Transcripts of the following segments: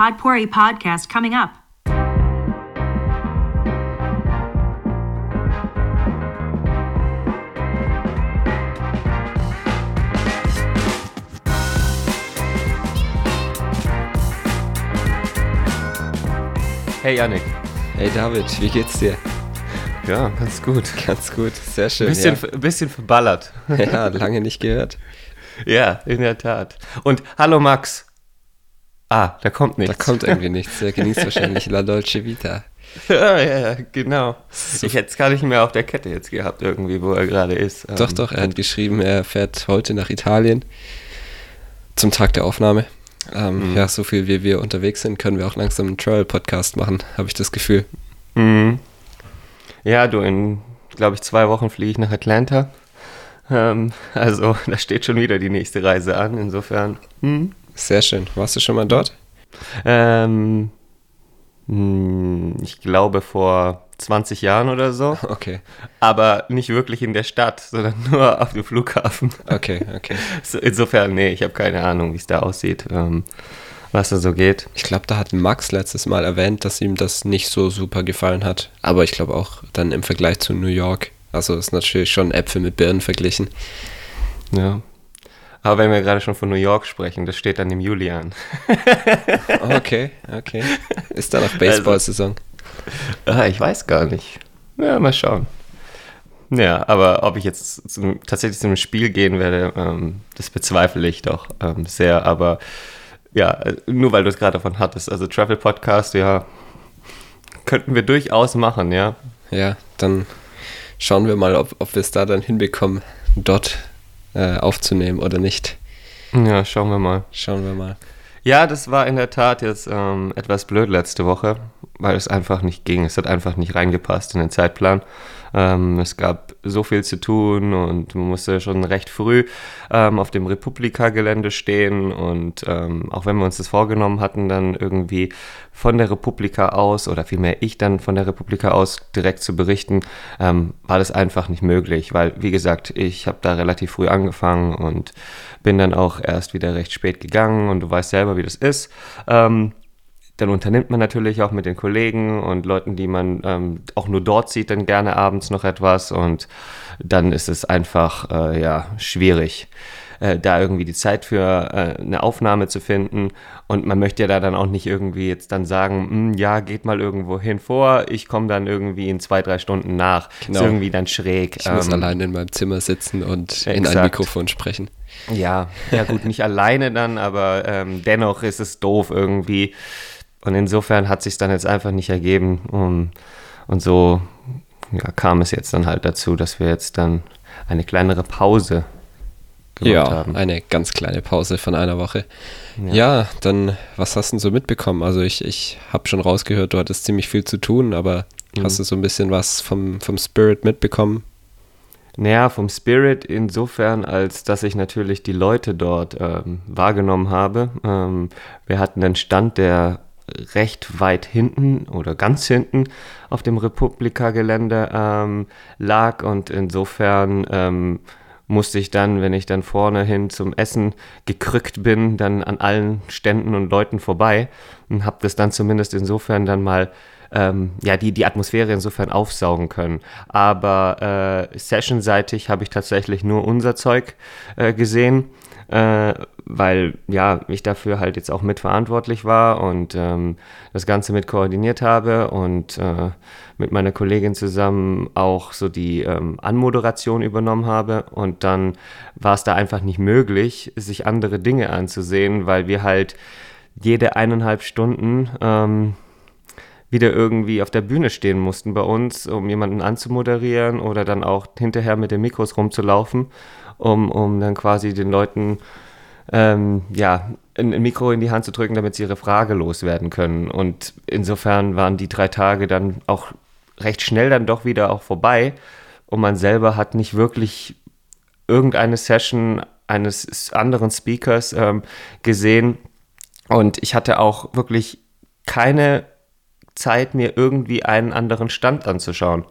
Podpori podcast coming up. Hey Yannick. Hey David, wie geht's dir? Ja, ganz gut. Ganz gut, sehr schön. Bisschen, ja. bisschen verballert. ja, lange nicht gehört. Ja, in der Tat. Und hallo Max. Ah, da kommt nichts. Da kommt irgendwie nichts. Er genießt wahrscheinlich La Dolce Vita. Ja, ja, genau. So. Ich hätte es gar nicht mehr auf der Kette jetzt gehabt, irgendwie, wo er gerade ist. Doch, doch, er hat geschrieben, er fährt heute nach Italien zum Tag der Aufnahme. Ähm, mhm. Ja, so viel wie wir unterwegs sind, können wir auch langsam einen Travel-Podcast machen, habe ich das Gefühl. Mhm. Ja, du, in, glaube ich, zwei Wochen fliege ich nach Atlanta. Ähm, also, da steht schon wieder die nächste Reise an, insofern. Mhm. Sehr schön. Warst du schon mal dort? Ähm, hm, ich glaube vor 20 Jahren oder so. Okay. Aber nicht wirklich in der Stadt, sondern nur auf dem Flughafen. Okay, okay. insofern, nee, ich habe keine Ahnung, wie es da aussieht, ähm, was da so geht. Ich glaube, da hat Max letztes Mal erwähnt, dass ihm das nicht so super gefallen hat. Aber ich glaube auch dann im Vergleich zu New York. Also ist natürlich schon Äpfel mit Birnen verglichen. Ja. Aber wenn wir gerade schon von New York sprechen, das steht dann im Juli an. okay, okay. Ist da noch Baseball-Saison? Also, ich weiß gar nicht. Ja, mal schauen. Ja, aber ob ich jetzt zum, tatsächlich zu einem Spiel gehen werde, ähm, das bezweifle ich doch ähm, sehr. Aber ja, nur weil du es gerade davon hattest. Also Travel Podcast, ja, könnten wir durchaus machen, ja. Ja, dann schauen wir mal, ob, ob wir es da dann hinbekommen, dort äh, aufzunehmen oder nicht. Ja, schauen wir mal. Schauen wir mal. Ja, das war in der Tat jetzt ähm, etwas blöd letzte Woche, weil es einfach nicht ging. Es hat einfach nicht reingepasst in den Zeitplan. Ähm, es gab so viel zu tun und man musste schon recht früh ähm, auf dem Republika-Gelände stehen. Und ähm, auch wenn wir uns das vorgenommen hatten, dann irgendwie von der Republika aus oder vielmehr ich dann von der Republika aus direkt zu berichten, ähm, war das einfach nicht möglich, weil, wie gesagt, ich habe da relativ früh angefangen und bin dann auch erst wieder recht spät gegangen und du weißt selber, wie das ist. Ähm, dann unternimmt man natürlich auch mit den Kollegen und Leuten, die man ähm, auch nur dort sieht, dann gerne abends noch etwas und dann ist es einfach äh, ja schwierig, äh, da irgendwie die Zeit für äh, eine Aufnahme zu finden und man möchte ja da dann auch nicht irgendwie jetzt dann sagen, hm, ja geht mal irgendwo hin vor, ich komme dann irgendwie in zwei drei Stunden nach, genau. ist irgendwie dann schräg. Ich ähm, muss allein in meinem Zimmer sitzen und exakt. in ein Mikrofon sprechen. Ja, ja gut, nicht alleine dann, aber ähm, dennoch ist es doof irgendwie und insofern hat sich dann jetzt einfach nicht ergeben. Und, und so ja, kam es jetzt dann halt dazu, dass wir jetzt dann eine kleinere Pause gemacht ja, haben. eine ganz kleine Pause von einer Woche. Ja. ja, dann, was hast du denn so mitbekommen? Also ich, ich habe schon rausgehört, du hattest ziemlich viel zu tun, aber mhm. hast du so ein bisschen was vom, vom Spirit mitbekommen? Naja, vom Spirit insofern, als dass ich natürlich die Leute dort ähm, wahrgenommen habe. Ähm, wir hatten einen Stand, der recht weit hinten oder ganz hinten auf dem Republika-Gelände ähm, lag und insofern ähm, musste ich dann, wenn ich dann vorne hin zum Essen gekrückt bin, dann an allen Ständen und Leuten vorbei und habe das dann zumindest insofern dann mal ähm, ja, die, die Atmosphäre insofern aufsaugen können. Aber äh, sessionseitig habe ich tatsächlich nur unser Zeug äh, gesehen äh, weil ja, ich dafür halt jetzt auch mitverantwortlich war und ähm, das Ganze mit koordiniert habe und äh, mit meiner Kollegin zusammen auch so die ähm, Anmoderation übernommen habe. Und dann war es da einfach nicht möglich, sich andere Dinge anzusehen, weil wir halt jede eineinhalb Stunden ähm, wieder irgendwie auf der Bühne stehen mussten bei uns, um jemanden anzumoderieren oder dann auch hinterher mit den Mikros rumzulaufen um, um dann quasi den Leuten ähm, ja, ein, ein, Mikro in die Hand zu drücken, damit sie ihre Frage loswerden können. Und insofern waren die drei Tage dann auch recht schnell dann doch wieder auch vorbei und man selber hat nicht wirklich irgendeine Session eines anderen Speakers ähm, gesehen und ich hatte auch wirklich keine Zeit, mir irgendwie einen anderen Stand anzuschauen.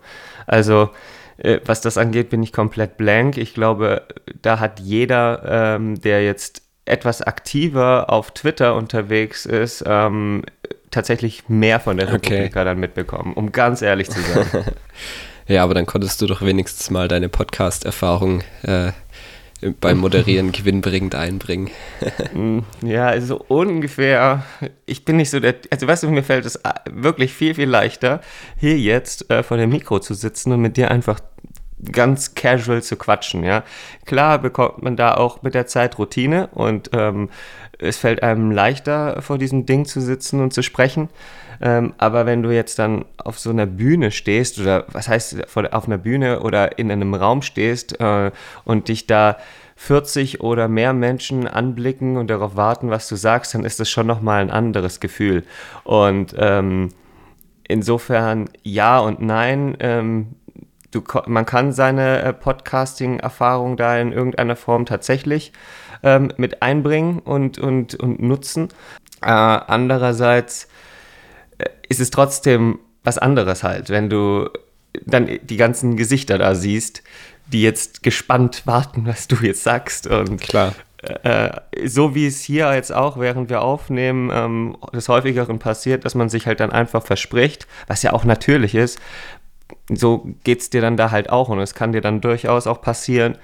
Also äh, was das angeht, bin ich komplett blank. Ich glaube, da hat jeder, ähm, der jetzt etwas aktiver auf Twitter unterwegs ist, ähm, tatsächlich mehr von der okay. Republika dann mitbekommen, um ganz ehrlich zu sein. ja, aber dann konntest du doch wenigstens mal deine Podcast-Erfahrung äh, beim Moderieren gewinnbringend einbringen. Mm, ja, also ungefähr. Ich bin nicht so der. Also, weißt du, mir fällt es äh, wirklich viel, viel leichter, hier jetzt äh, vor dem Mikro zu sitzen und mit dir einfach ganz casual zu quatschen, ja. Klar bekommt man da auch mit der Zeit Routine und ähm, es fällt einem leichter, vor diesem Ding zu sitzen und zu sprechen. Ähm, aber wenn du jetzt dann auf so einer Bühne stehst oder was heißt auf einer Bühne oder in einem Raum stehst äh, und dich da 40 oder mehr Menschen anblicken und darauf warten, was du sagst, dann ist das schon nochmal ein anderes Gefühl. Und ähm, insofern ja und nein. Ähm, du, man kann seine äh, Podcasting-Erfahrung da in irgendeiner Form tatsächlich ähm, mit einbringen und, und, und nutzen. Äh, andererseits äh, ist es trotzdem was anderes halt, wenn du dann die ganzen Gesichter da siehst, die jetzt gespannt warten, was du jetzt sagst. Und klar. Äh, so wie es hier jetzt auch, während wir aufnehmen, ähm, des häufigeren passiert, dass man sich halt dann einfach verspricht, was ja auch natürlich ist, so geht es dir dann da halt auch und es kann dir dann durchaus auch passieren,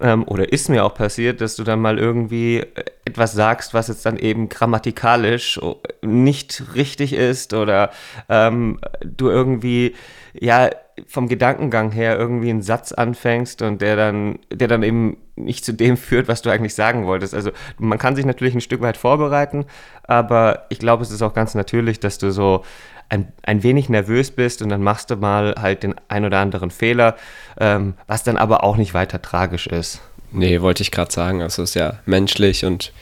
ähm, oder ist mir auch passiert, dass du dann mal irgendwie etwas sagst, was jetzt dann eben grammatikalisch nicht richtig ist oder ähm, du irgendwie, ja, vom Gedankengang her irgendwie einen Satz anfängst und der dann, der dann eben nicht zu dem führt, was du eigentlich sagen wolltest. Also man kann sich natürlich ein Stück weit vorbereiten, aber ich glaube, es ist auch ganz natürlich, dass du so ein, ein wenig nervös bist und dann machst du mal halt den ein oder anderen Fehler, ähm, was dann aber auch nicht weiter tragisch ist. Nee, wollte ich gerade sagen. Also es ist ja menschlich und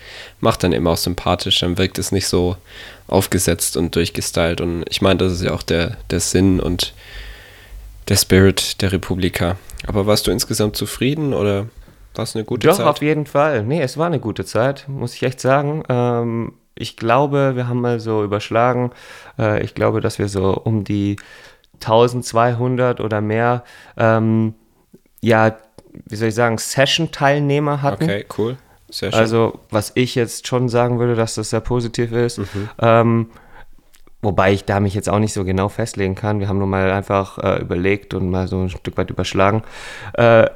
macht dann eben auch sympathisch. Dann wirkt es nicht so aufgesetzt und durchgestylt. Und ich meine, das ist ja auch der, der Sinn und der Spirit der Republika. Aber warst du insgesamt zufrieden oder war es eine gute Doch, Zeit? Doch, auf jeden Fall. Nee, es war eine gute Zeit, muss ich echt sagen. Ähm, ich glaube, wir haben mal so überschlagen, äh, ich glaube, dass wir so um die 1200 oder mehr, ähm, ja, wie soll ich sagen, Session-Teilnehmer hatten. Okay, cool. Schön. Also, was ich jetzt schon sagen würde, dass das sehr positiv ist. Mhm. Ähm, wobei ich da mich jetzt auch nicht so genau festlegen kann. Wir haben nur mal einfach äh, überlegt und mal so ein Stück weit überschlagen. Äh,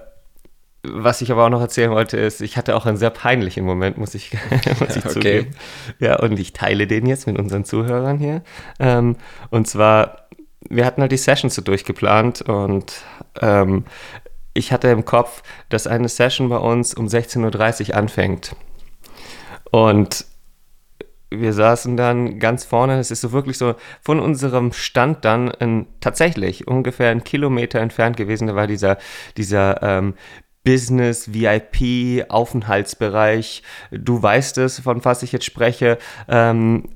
was ich aber auch noch erzählen wollte, ist, ich hatte auch einen sehr peinlichen Moment, muss ich, muss ich okay. zugeben. Ja, und ich teile den jetzt mit unseren Zuhörern hier. Ähm, und zwar, wir hatten halt die Sessions so durchgeplant und ähm, ich hatte im Kopf, dass eine Session bei uns um 16.30 Uhr anfängt. Und wir saßen dann ganz vorne, es ist so wirklich so von unserem Stand dann in, tatsächlich ungefähr einen Kilometer entfernt gewesen. Da war dieser, dieser ähm, Business, VIP, Aufenthaltsbereich. Du weißt es, von was ich jetzt spreche, ähm,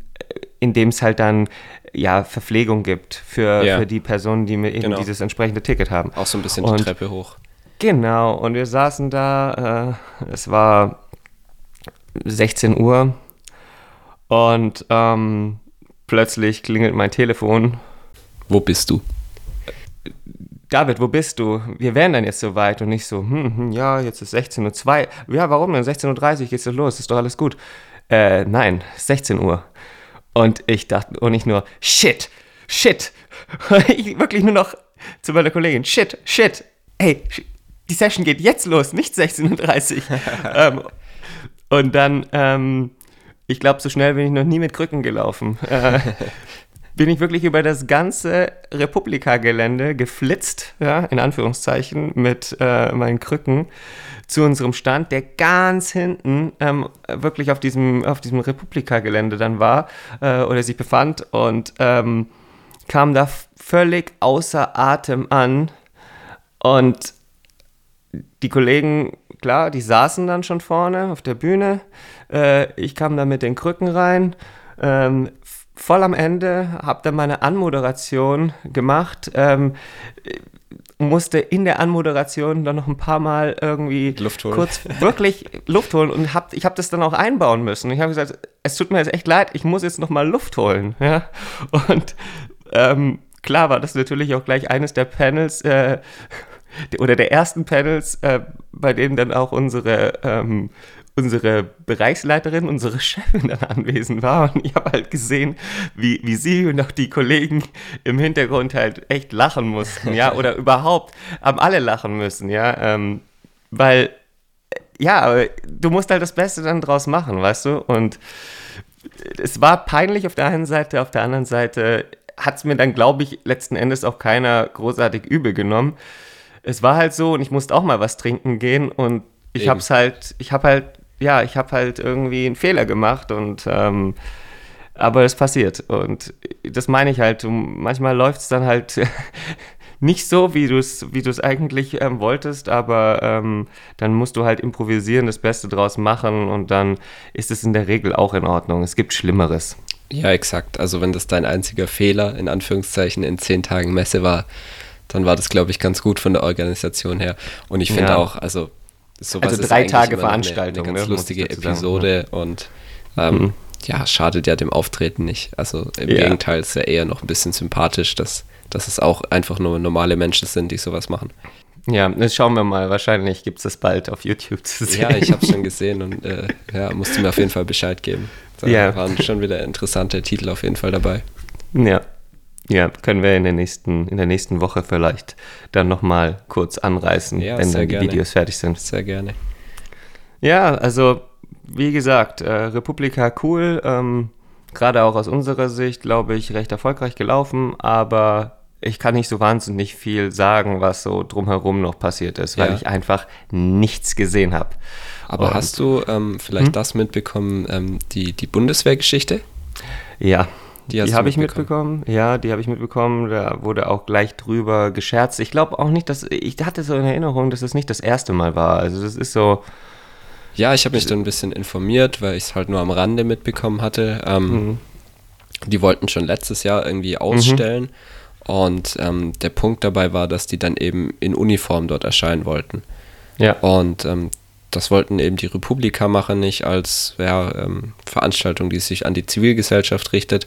in dem es halt dann ja Verpflegung gibt für, ja. für die Personen, die eben genau. dieses entsprechende Ticket haben. Auch so ein bisschen und, die Treppe hoch. Genau, und wir saßen da, äh, es war 16 Uhr und ähm, plötzlich klingelt mein Telefon. Wo bist du? David, wo bist du? Wir wären dann jetzt soweit und nicht so, hm, hm ja, jetzt ist 16.02 Uhr. Ja, warum denn? 16.30 Uhr geht's los, ist doch alles gut. Äh, nein, 16 Uhr. Und ich dachte, und nicht nur, shit, shit. ich wirklich nur noch zu meiner Kollegin, shit, shit. Hey, die Session geht jetzt los, nicht 16.30 Uhr. ähm, und dann, ähm, ich glaube, so schnell bin ich noch nie mit Krücken gelaufen. Äh, bin ich wirklich über das ganze Republika-Gelände geflitzt, ja, in Anführungszeichen, mit äh, meinen Krücken zu unserem Stand, der ganz hinten ähm, wirklich auf diesem, auf diesem Republika-Gelände dann war äh, oder sich befand und ähm, kam da völlig außer Atem an und die Kollegen, klar, die saßen dann schon vorne auf der Bühne. Äh, ich kam da mit den Krücken rein. Ähm, voll am Ende, habe dann meine Anmoderation gemacht. Ähm, musste in der Anmoderation dann noch ein paar Mal irgendwie Luft holen. kurz wirklich Luft holen und hab, ich habe das dann auch einbauen müssen. Ich habe gesagt, es tut mir jetzt echt leid, ich muss jetzt noch mal Luft holen. Ja? Und ähm, klar war das natürlich auch gleich eines der Panels äh, oder der ersten Panels, äh, bei denen dann auch unsere ähm, unsere Bereichsleiterin, unsere Chefin dann anwesend war. Und ich habe halt gesehen, wie, wie sie und auch die Kollegen im Hintergrund halt echt lachen mussten, ja, oder überhaupt haben alle lachen müssen, ja, ähm, weil, ja, du musst halt das Beste dann draus machen, weißt du, und es war peinlich auf der einen Seite, auf der anderen Seite hat es mir dann, glaube ich, letzten Endes auch keiner großartig übel genommen. Es war halt so und ich musste auch mal was trinken gehen und ich habe es halt, ich habe halt ja, ich habe halt irgendwie einen Fehler gemacht und ähm, aber es passiert. Und das meine ich halt. Manchmal läuft es dann halt nicht so, wie du es wie eigentlich ähm, wolltest, aber ähm, dann musst du halt improvisieren, das Beste draus machen und dann ist es in der Regel auch in Ordnung. Es gibt Schlimmeres. Ja, exakt. Also wenn das dein einziger Fehler in Anführungszeichen in zehn Tagen Messe war, dann war das, glaube ich, ganz gut von der Organisation her. Und ich finde ja. auch, also also drei Tage Veranstaltung. Eine, eine ganz ne, lustige Episode ja. und ähm, mhm. ja, schadet ja dem Auftreten nicht. Also im ja. Gegenteil ist ja eher noch ein bisschen sympathisch, dass, dass es auch einfach nur normale Menschen sind, die sowas machen. Ja, das schauen wir mal. Wahrscheinlich gibt es das bald auf YouTube zu sehen. Ja, ich habe es schon gesehen und äh, ja, musste mir auf jeden Fall Bescheid geben. Da ja. waren schon wieder interessante Titel auf jeden Fall dabei. Ja, ja, können wir in der nächsten, in der nächsten Woche vielleicht dann nochmal kurz anreißen, ja, wenn dann die gerne. Videos fertig sind. Sehr gerne. Ja, also wie gesagt, äh, Republika cool, ähm, gerade auch aus unserer Sicht, glaube ich, recht erfolgreich gelaufen, aber ich kann nicht so wahnsinnig viel sagen, was so drumherum noch passiert ist, weil ja. ich einfach nichts gesehen habe. Aber Und, hast du ähm, vielleicht hm? das mitbekommen, ähm, die, die Bundeswehrgeschichte? Ja, die, die habe ich mitbekommen. Ja, die habe ich mitbekommen. Da wurde auch gleich drüber gescherzt. Ich glaube auch nicht, dass ich hatte so in Erinnerung, dass es nicht das erste Mal war. Also das ist so. Ja, ich habe mich dann ein bisschen informiert, weil ich es halt nur am Rande mitbekommen hatte. Ähm, mhm. Die wollten schon letztes Jahr irgendwie ausstellen. Mhm. Und ähm, der Punkt dabei war, dass die dann eben in Uniform dort erscheinen wollten. Ja. Und ähm, das wollten eben die Republika-Macher nicht als ja, ähm, Veranstaltung, die sich an die Zivilgesellschaft richtet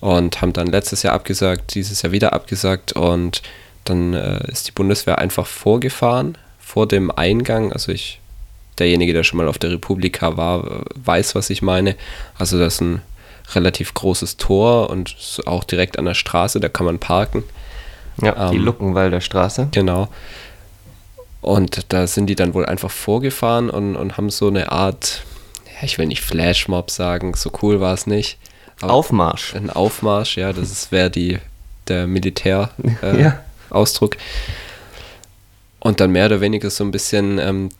und haben dann letztes Jahr abgesagt, dieses Jahr wieder abgesagt und dann äh, ist die Bundeswehr einfach vorgefahren vor dem Eingang. Also ich, derjenige, der schon mal auf der Republika war, weiß, was ich meine. Also das ist ein relativ großes Tor und auch direkt an der Straße, da kann man parken. Ja, ähm, die Luckenwalder Straße. Genau. Und da sind die dann wohl einfach vorgefahren und, und haben so eine Art, ich will nicht Flashmob sagen, so cool war es nicht. Aufmarsch. Ein Aufmarsch, ja, das wäre die der Militär-Ausdruck. Äh, ja. Und dann mehr oder weniger so ein bisschen, ähm,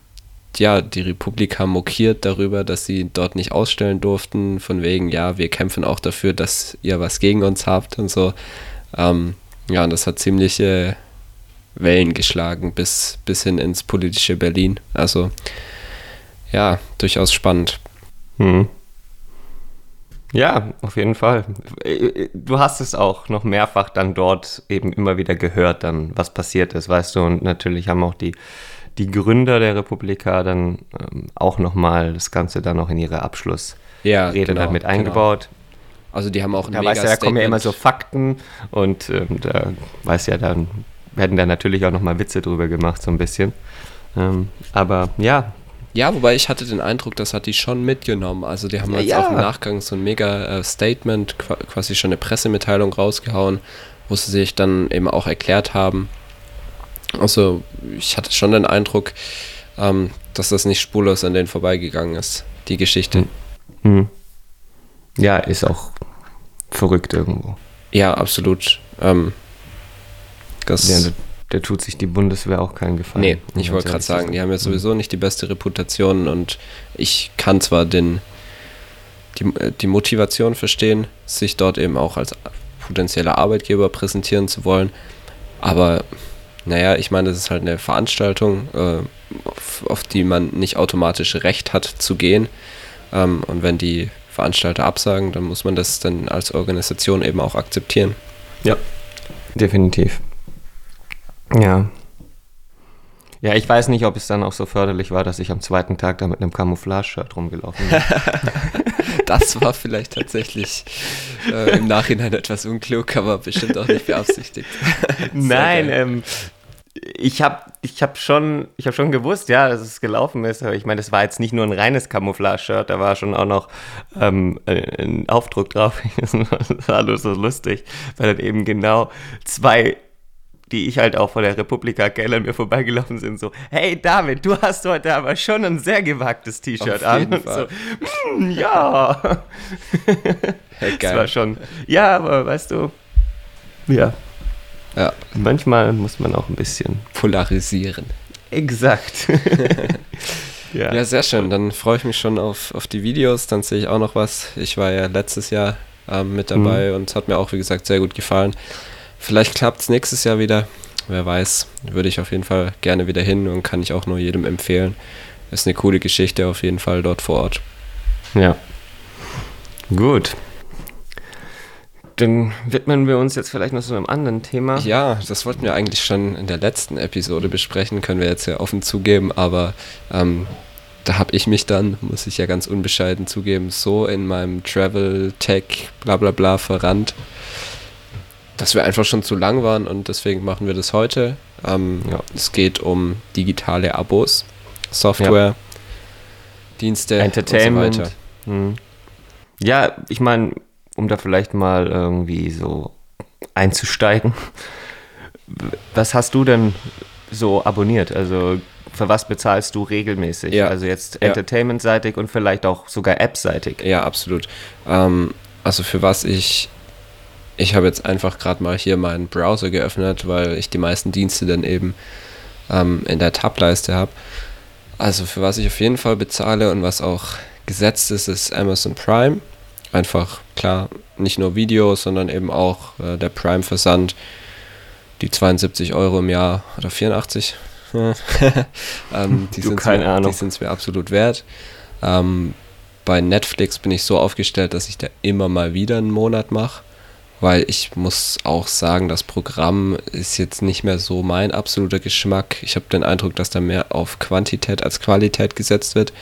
ja, die Republika mokiert darüber, dass sie dort nicht ausstellen durften, von wegen, ja, wir kämpfen auch dafür, dass ihr was gegen uns habt und so. Ähm, ja, und das hat ziemliche Wellen geschlagen bis, bis hin ins politische Berlin. Also ja, durchaus spannend. Hm. Ja, auf jeden Fall. Du hast es auch noch mehrfach dann dort eben immer wieder gehört, dann was passiert ist, weißt du. Und natürlich haben auch die, die Gründer der Republika dann ähm, auch nochmal das Ganze dann noch in ihre Abschlussrede ja, genau, dann mit genau. eingebaut. Genau. Also die haben auch ein da mega weißt du, Da kommen ja immer so Fakten und ähm, da weiß ja dann werden da natürlich auch nochmal Witze drüber gemacht, so ein bisschen. Ähm, aber ja. Ja, wobei ich hatte den Eindruck, das hat die schon mitgenommen. Also die haben jetzt ja. auch im Nachgang so ein mega äh, Statement, quasi schon eine Pressemitteilung rausgehauen, wo sie sich dann eben auch erklärt haben. Also ich hatte schon den Eindruck, ähm, dass das nicht spurlos an denen vorbeigegangen ist, die Geschichte. Hm. Ja, ist auch verrückt irgendwo. Ja, absolut. Ähm, das ja, da, da, tut sich die Bundeswehr auch keinen Gefallen. Nee, ich wollte gerade sagen, die haben ja sowieso nicht die beste Reputation und ich kann zwar den, die, äh, die Motivation verstehen, sich dort eben auch als potenzieller Arbeitgeber präsentieren zu wollen, aber naja, ich meine, das ist halt eine Veranstaltung, äh, auf, auf, die man nicht automatisch Recht hat zu gehen. Ähm, und wenn die Veranstalter absagen, dann muss man das dann als Organisation eben auch akzeptieren. Ja, definitiv. Ja. Ja, ich weiß nicht, ob es dann auch so förderlich war, dass ich am zweiten Tag da mit einem Camouflage-Shirt rumgelaufen bin. das war vielleicht tatsächlich äh, im Nachhinein etwas unklug, aber bestimmt auch nicht beabsichtigt. Nein, ähm, ich habe ich hab schon, hab schon gewusst, ja, dass es gelaufen ist. Aber ich meine, das war jetzt nicht nur ein reines Camouflage-Shirt, da war schon auch noch ähm, ein Aufdruck drauf. das war alles so lustig, weil dann eben genau zwei die ich halt auch von der Republika Keller mir vorbeigelaufen sind, so, hey David, du hast heute aber schon ein sehr gewagtes T-Shirt an. Und so, mm, ja. Hey, geil. Das war schon, ja, aber weißt du, ja, ja. Manchmal muss man auch ein bisschen polarisieren. Exakt. ja. ja. sehr schön. Dann freue ich mich schon auf, auf die Videos. Dann sehe ich auch noch was. Ich war ja letztes Jahr ähm, mit dabei mhm. und es hat mir auch, wie gesagt, sehr gut gefallen. Vielleicht klappt es nächstes Jahr wieder. Wer weiß, würde ich auf jeden Fall gerne wieder hin und kann ich auch nur jedem empfehlen. Ist eine coole Geschichte auf jeden Fall dort vor Ort. Ja. Gut dann widmen wir uns jetzt vielleicht noch so einem anderen Thema. Ja, das wollten wir eigentlich schon in der letzten Episode besprechen, können wir jetzt ja offen zugeben, aber ähm, da habe ich mich dann, muss ich ja ganz unbescheiden zugeben, so in meinem Travel, Tech, bla bla bla verrannt, dass wir einfach schon zu lang waren und deswegen machen wir das heute. Ähm, ja. Es geht um digitale Abos, Software, ja. Dienste, Entertainment. Und so weiter. Hm. Ja, ich meine, um da vielleicht mal irgendwie so einzusteigen. Was hast du denn so abonniert? Also für was bezahlst du regelmäßig? Ja. Also jetzt ja. Entertainment-seitig und vielleicht auch sogar App-seitig. Ja, absolut. Ähm, also für was ich, ich habe jetzt einfach gerade mal hier meinen Browser geöffnet, weil ich die meisten Dienste dann eben ähm, in der Tableiste habe. Also für was ich auf jeden Fall bezahle und was auch gesetzt ist, ist Amazon Prime einfach klar, nicht nur Videos, sondern eben auch äh, der Prime-Versand, die 72 Euro im Jahr oder 84. ähm, die sind es mir absolut wert. Ähm, bei Netflix bin ich so aufgestellt, dass ich da immer mal wieder einen Monat mache, weil ich muss auch sagen, das Programm ist jetzt nicht mehr so mein absoluter Geschmack. Ich habe den Eindruck, dass da mehr auf Quantität als Qualität gesetzt wird.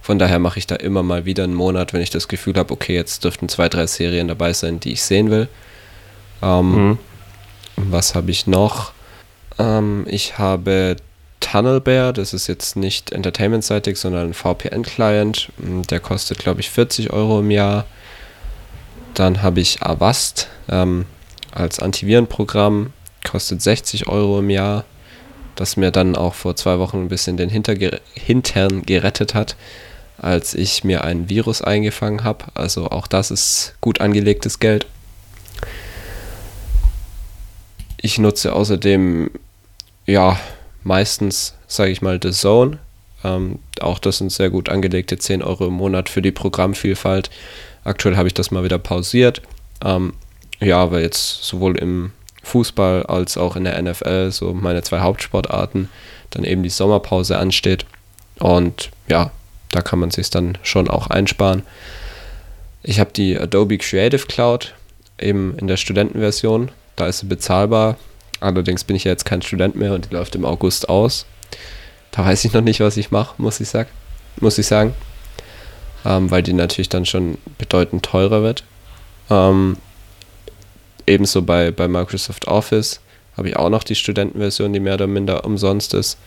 Von daher mache ich da immer mal wieder einen Monat, wenn ich das Gefühl habe, okay, jetzt dürften zwei, drei Serien dabei sein, die ich sehen will. Ähm, mhm. Was habe ich noch? Ähm, ich habe Tunnelbear, das ist jetzt nicht entertainmentseitig, sondern ein VPN-Client. Der kostet, glaube ich, 40 Euro im Jahr. Dann habe ich Avast ähm, als Antivirenprogramm, kostet 60 Euro im Jahr, das mir dann auch vor zwei Wochen ein bisschen den Hinterger Hintern gerettet hat als ich mir ein Virus eingefangen habe. Also auch das ist gut angelegtes Geld. Ich nutze außerdem, ja, meistens, sage ich mal, The Zone. Ähm, auch das sind sehr gut angelegte 10 Euro im Monat für die Programmvielfalt. Aktuell habe ich das mal wieder pausiert. Ähm, ja, weil jetzt sowohl im Fußball als auch in der NFL, so meine zwei Hauptsportarten, dann eben die Sommerpause ansteht. Und ja, da kann man sich dann schon auch einsparen. Ich habe die Adobe Creative Cloud eben in der Studentenversion. Da ist sie bezahlbar. Allerdings bin ich ja jetzt kein Student mehr und die läuft im August aus. Da weiß ich noch nicht, was ich mache, muss ich, sag, muss ich sagen. Ähm, weil die natürlich dann schon bedeutend teurer wird. Ähm, ebenso bei, bei Microsoft Office habe ich auch noch die Studentenversion, die mehr oder minder umsonst ist.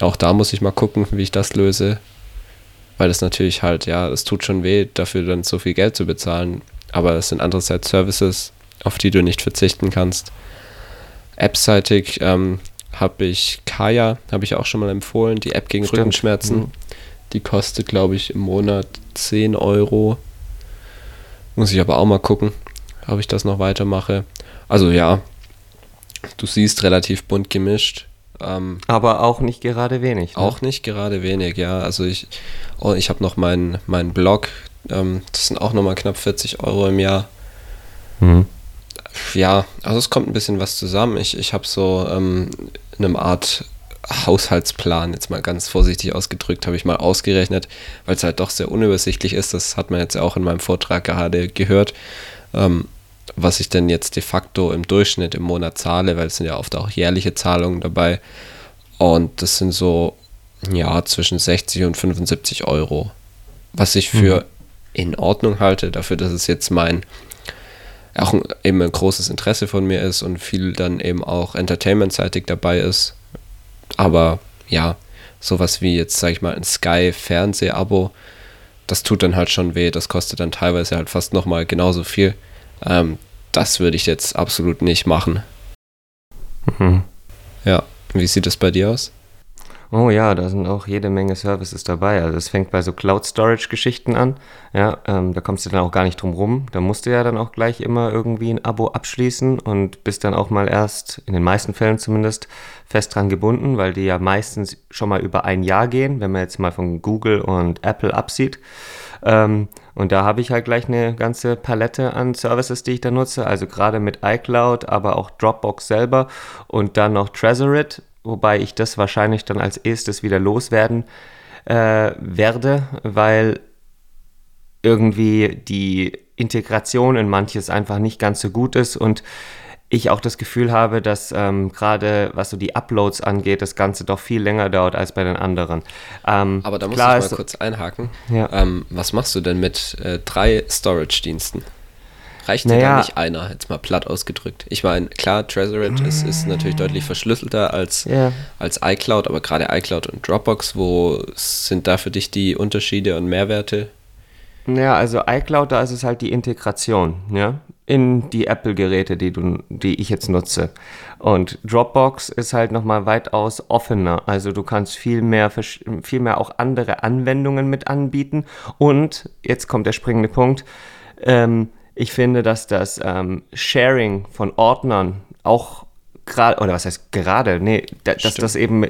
Auch da muss ich mal gucken, wie ich das löse. Weil das natürlich halt, ja, es tut schon weh, dafür dann so viel Geld zu bezahlen. Aber es sind andererseits Services, auf die du nicht verzichten kannst. Appseitig ähm, habe ich Kaya, habe ich auch schon mal empfohlen, die App gegen Stimmt. Rückenschmerzen. Mhm. Die kostet, glaube ich, im Monat 10 Euro. Muss ich aber auch mal gucken, ob ich das noch weitermache. Also ja, du siehst relativ bunt gemischt. Ähm, Aber auch nicht gerade wenig. Ne? Auch nicht gerade wenig, ja. Also ich, oh, ich habe noch meinen mein Blog, ähm, das sind auch nochmal knapp 40 Euro im Jahr. Mhm. Ja, also es kommt ein bisschen was zusammen. Ich, ich habe so ähm, eine Art Haushaltsplan, jetzt mal ganz vorsichtig ausgedrückt, habe ich mal ausgerechnet, weil es halt doch sehr unübersichtlich ist. Das hat man jetzt auch in meinem Vortrag gerade gehört. Ähm, was ich denn jetzt de facto im Durchschnitt im Monat zahle, weil es sind ja oft auch jährliche Zahlungen dabei. Und das sind so, ja, zwischen 60 und 75 Euro. Was ich für mhm. in Ordnung halte, dafür, dass es jetzt mein auch eben ein großes Interesse von mir ist und viel dann eben auch entertainmentseitig dabei ist. Aber ja, sowas wie jetzt, sag ich mal, ein Sky-Fernseh-Abo, das tut dann halt schon weh. Das kostet dann teilweise halt fast nochmal genauso viel. Ähm, das würde ich jetzt absolut nicht machen. Mhm. Ja, wie sieht es bei dir aus? Oh ja, da sind auch jede Menge Services dabei. Also es fängt bei so Cloud-Storage-Geschichten an. Ja, ähm, da kommst du dann auch gar nicht drum rum. Da musst du ja dann auch gleich immer irgendwie ein Abo abschließen und bist dann auch mal erst, in den meisten Fällen zumindest, fest dran gebunden, weil die ja meistens schon mal über ein Jahr gehen, wenn man jetzt mal von Google und Apple absieht. Ähm, und da habe ich halt gleich eine ganze Palette an Services, die ich da nutze. Also gerade mit iCloud, aber auch Dropbox selber und dann noch Trezorit, wobei ich das wahrscheinlich dann als erstes wieder loswerden äh, werde, weil irgendwie die Integration in manches einfach nicht ganz so gut ist und ich auch das Gefühl habe, dass ähm, gerade was so die Uploads angeht, das Ganze doch viel länger dauert als bei den anderen. Ähm, Aber da muss ich mal kurz einhaken. Ja. Ähm, was machst du denn mit äh, drei Storage-Diensten? Reicht naja. dir da nicht einer, jetzt mal platt ausgedrückt? Ich meine, klar, Trezorit ist, ist natürlich deutlich verschlüsselter als, ja. als iCloud, aber gerade iCloud und Dropbox, wo sind da für dich die Unterschiede und Mehrwerte? Ja, also iCloud, da ist es halt die Integration, ja, in die Apple-Geräte, die du, die ich jetzt nutze. Und Dropbox ist halt nochmal weitaus offener. Also du kannst viel mehr, viel mehr auch andere Anwendungen mit anbieten. Und jetzt kommt der springende Punkt. Ähm, ich finde, dass das ähm, Sharing von Ordnern auch gerade, oder was heißt gerade, nee, da, dass das eben,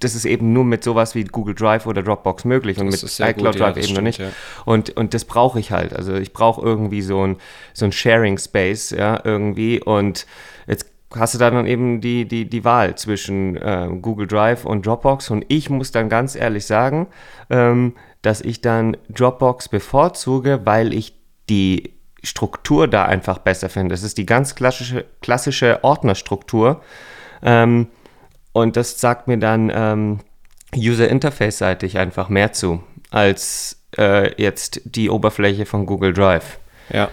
das ist eben nur mit sowas wie Google Drive oder Dropbox möglich und das mit iCloud gut, Drive ja, eben stimmt, noch nicht. Ja. Und, und das brauche ich halt. Also ich brauche irgendwie so ein, so ein Sharing Space, ja, irgendwie. Und jetzt hast du da dann eben die, die, die Wahl zwischen äh, Google Drive und Dropbox. Und ich muss dann ganz ehrlich sagen, ähm, dass ich dann Dropbox bevorzuge, weil ich die Struktur da einfach besser finde. Das ist die ganz klassische, klassische Ordnerstruktur. Ähm, und das sagt mir dann ähm, User Interface-seitig einfach mehr zu, als äh, jetzt die Oberfläche von Google Drive. Ja.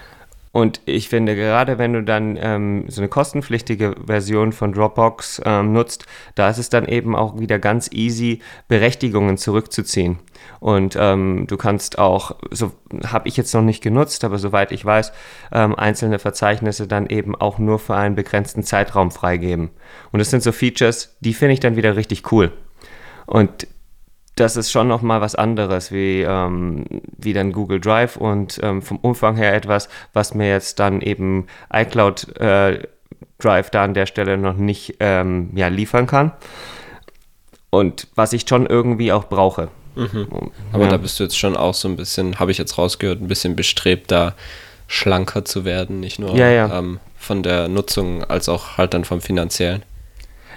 Und ich finde, gerade wenn du dann ähm, so eine kostenpflichtige Version von Dropbox ähm, nutzt, da ist es dann eben auch wieder ganz easy, Berechtigungen zurückzuziehen. Und ähm, du kannst auch, so habe ich jetzt noch nicht genutzt, aber soweit ich weiß, ähm, einzelne Verzeichnisse dann eben auch nur für einen begrenzten Zeitraum freigeben. Und das sind so Features, die finde ich dann wieder richtig cool. Und das ist schon nochmal was anderes wie, ähm, wie dann Google Drive und ähm, vom Umfang her etwas, was mir jetzt dann eben iCloud äh, Drive da an der Stelle noch nicht ähm, ja, liefern kann. Und was ich schon irgendwie auch brauche. Mhm. Aber ja. da bist du jetzt schon auch so ein bisschen, habe ich jetzt rausgehört, ein bisschen bestrebt, da schlanker zu werden, nicht nur ja, ja. Ähm, von der Nutzung als auch halt dann vom finanziellen.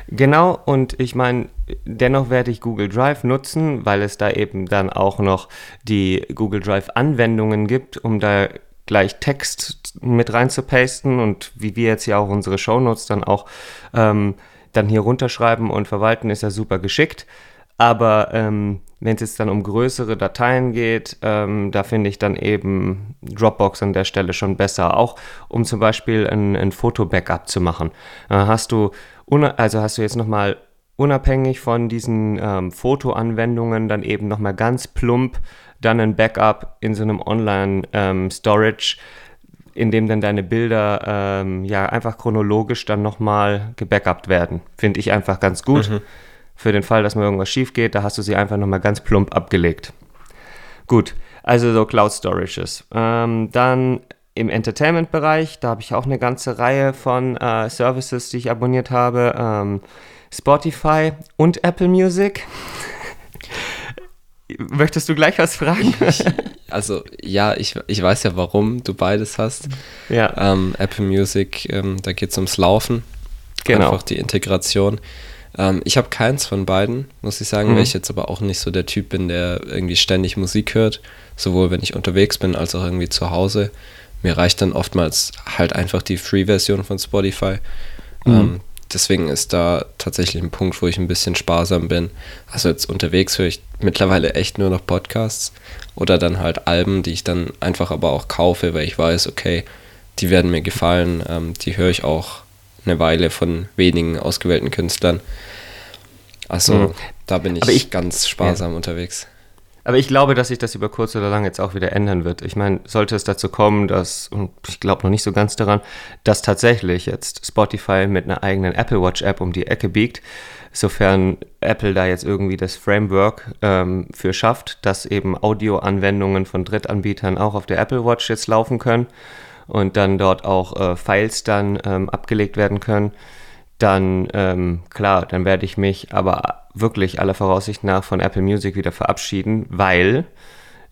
Genau, und ich meine, dennoch werde ich Google Drive nutzen, weil es da eben dann auch noch die Google Drive-Anwendungen gibt, um da gleich Text mit reinzupasten und wie wir jetzt ja auch unsere Shownotes dann auch ähm, dann hier runterschreiben und verwalten, ist ja super geschickt. Aber ähm, wenn es jetzt dann um größere Dateien geht, ähm, da finde ich dann eben Dropbox an der Stelle schon besser, auch um zum Beispiel ein, ein Foto-Backup zu machen. Äh, hast du also hast du jetzt nochmal unabhängig von diesen ähm, Fotoanwendungen dann eben nochmal ganz plump dann ein Backup in so einem Online-Storage, ähm, in dem dann deine Bilder ähm, ja einfach chronologisch dann nochmal gebackupt werden. Finde ich einfach ganz gut. Mhm. Für den Fall, dass mal irgendwas schief geht, da hast du sie einfach nochmal ganz plump abgelegt. Gut, also so Cloud Storages. Ähm, dann im Entertainment-Bereich, da habe ich auch eine ganze Reihe von äh, Services, die ich abonniert habe. Ähm, Spotify und Apple Music. Möchtest du gleich was fragen? Ich, also ja, ich, ich weiß ja, warum du beides hast. Ja. Ähm, Apple Music, ähm, da geht es ums Laufen. Genau. Einfach die Integration. Ähm, ich habe keins von beiden, muss ich sagen, mhm. weil ich jetzt aber auch nicht so der Typ bin, der irgendwie ständig Musik hört. Sowohl wenn ich unterwegs bin, als auch irgendwie zu Hause mir reicht dann oftmals halt einfach die Free-Version von Spotify. Mhm. Ähm, deswegen ist da tatsächlich ein Punkt, wo ich ein bisschen sparsam bin. Also jetzt unterwegs höre ich mittlerweile echt nur noch Podcasts oder dann halt Alben, die ich dann einfach aber auch kaufe, weil ich weiß, okay, die werden mir gefallen. Ähm, die höre ich auch eine Weile von wenigen ausgewählten Künstlern. Also mhm. da bin ich, ich, ganz sparsam ja. unterwegs. Aber ich glaube, dass sich das über kurz oder lang jetzt auch wieder ändern wird. Ich meine, sollte es dazu kommen, dass, und ich glaube noch nicht so ganz daran, dass tatsächlich jetzt Spotify mit einer eigenen Apple Watch App um die Ecke biegt, sofern Apple da jetzt irgendwie das Framework ähm, für schafft, dass eben Audioanwendungen von Drittanbietern auch auf der Apple Watch jetzt laufen können und dann dort auch äh, Files dann ähm, abgelegt werden können, dann ähm, klar, dann werde ich mich aber wirklich aller Voraussicht nach von Apple Music wieder verabschieden, weil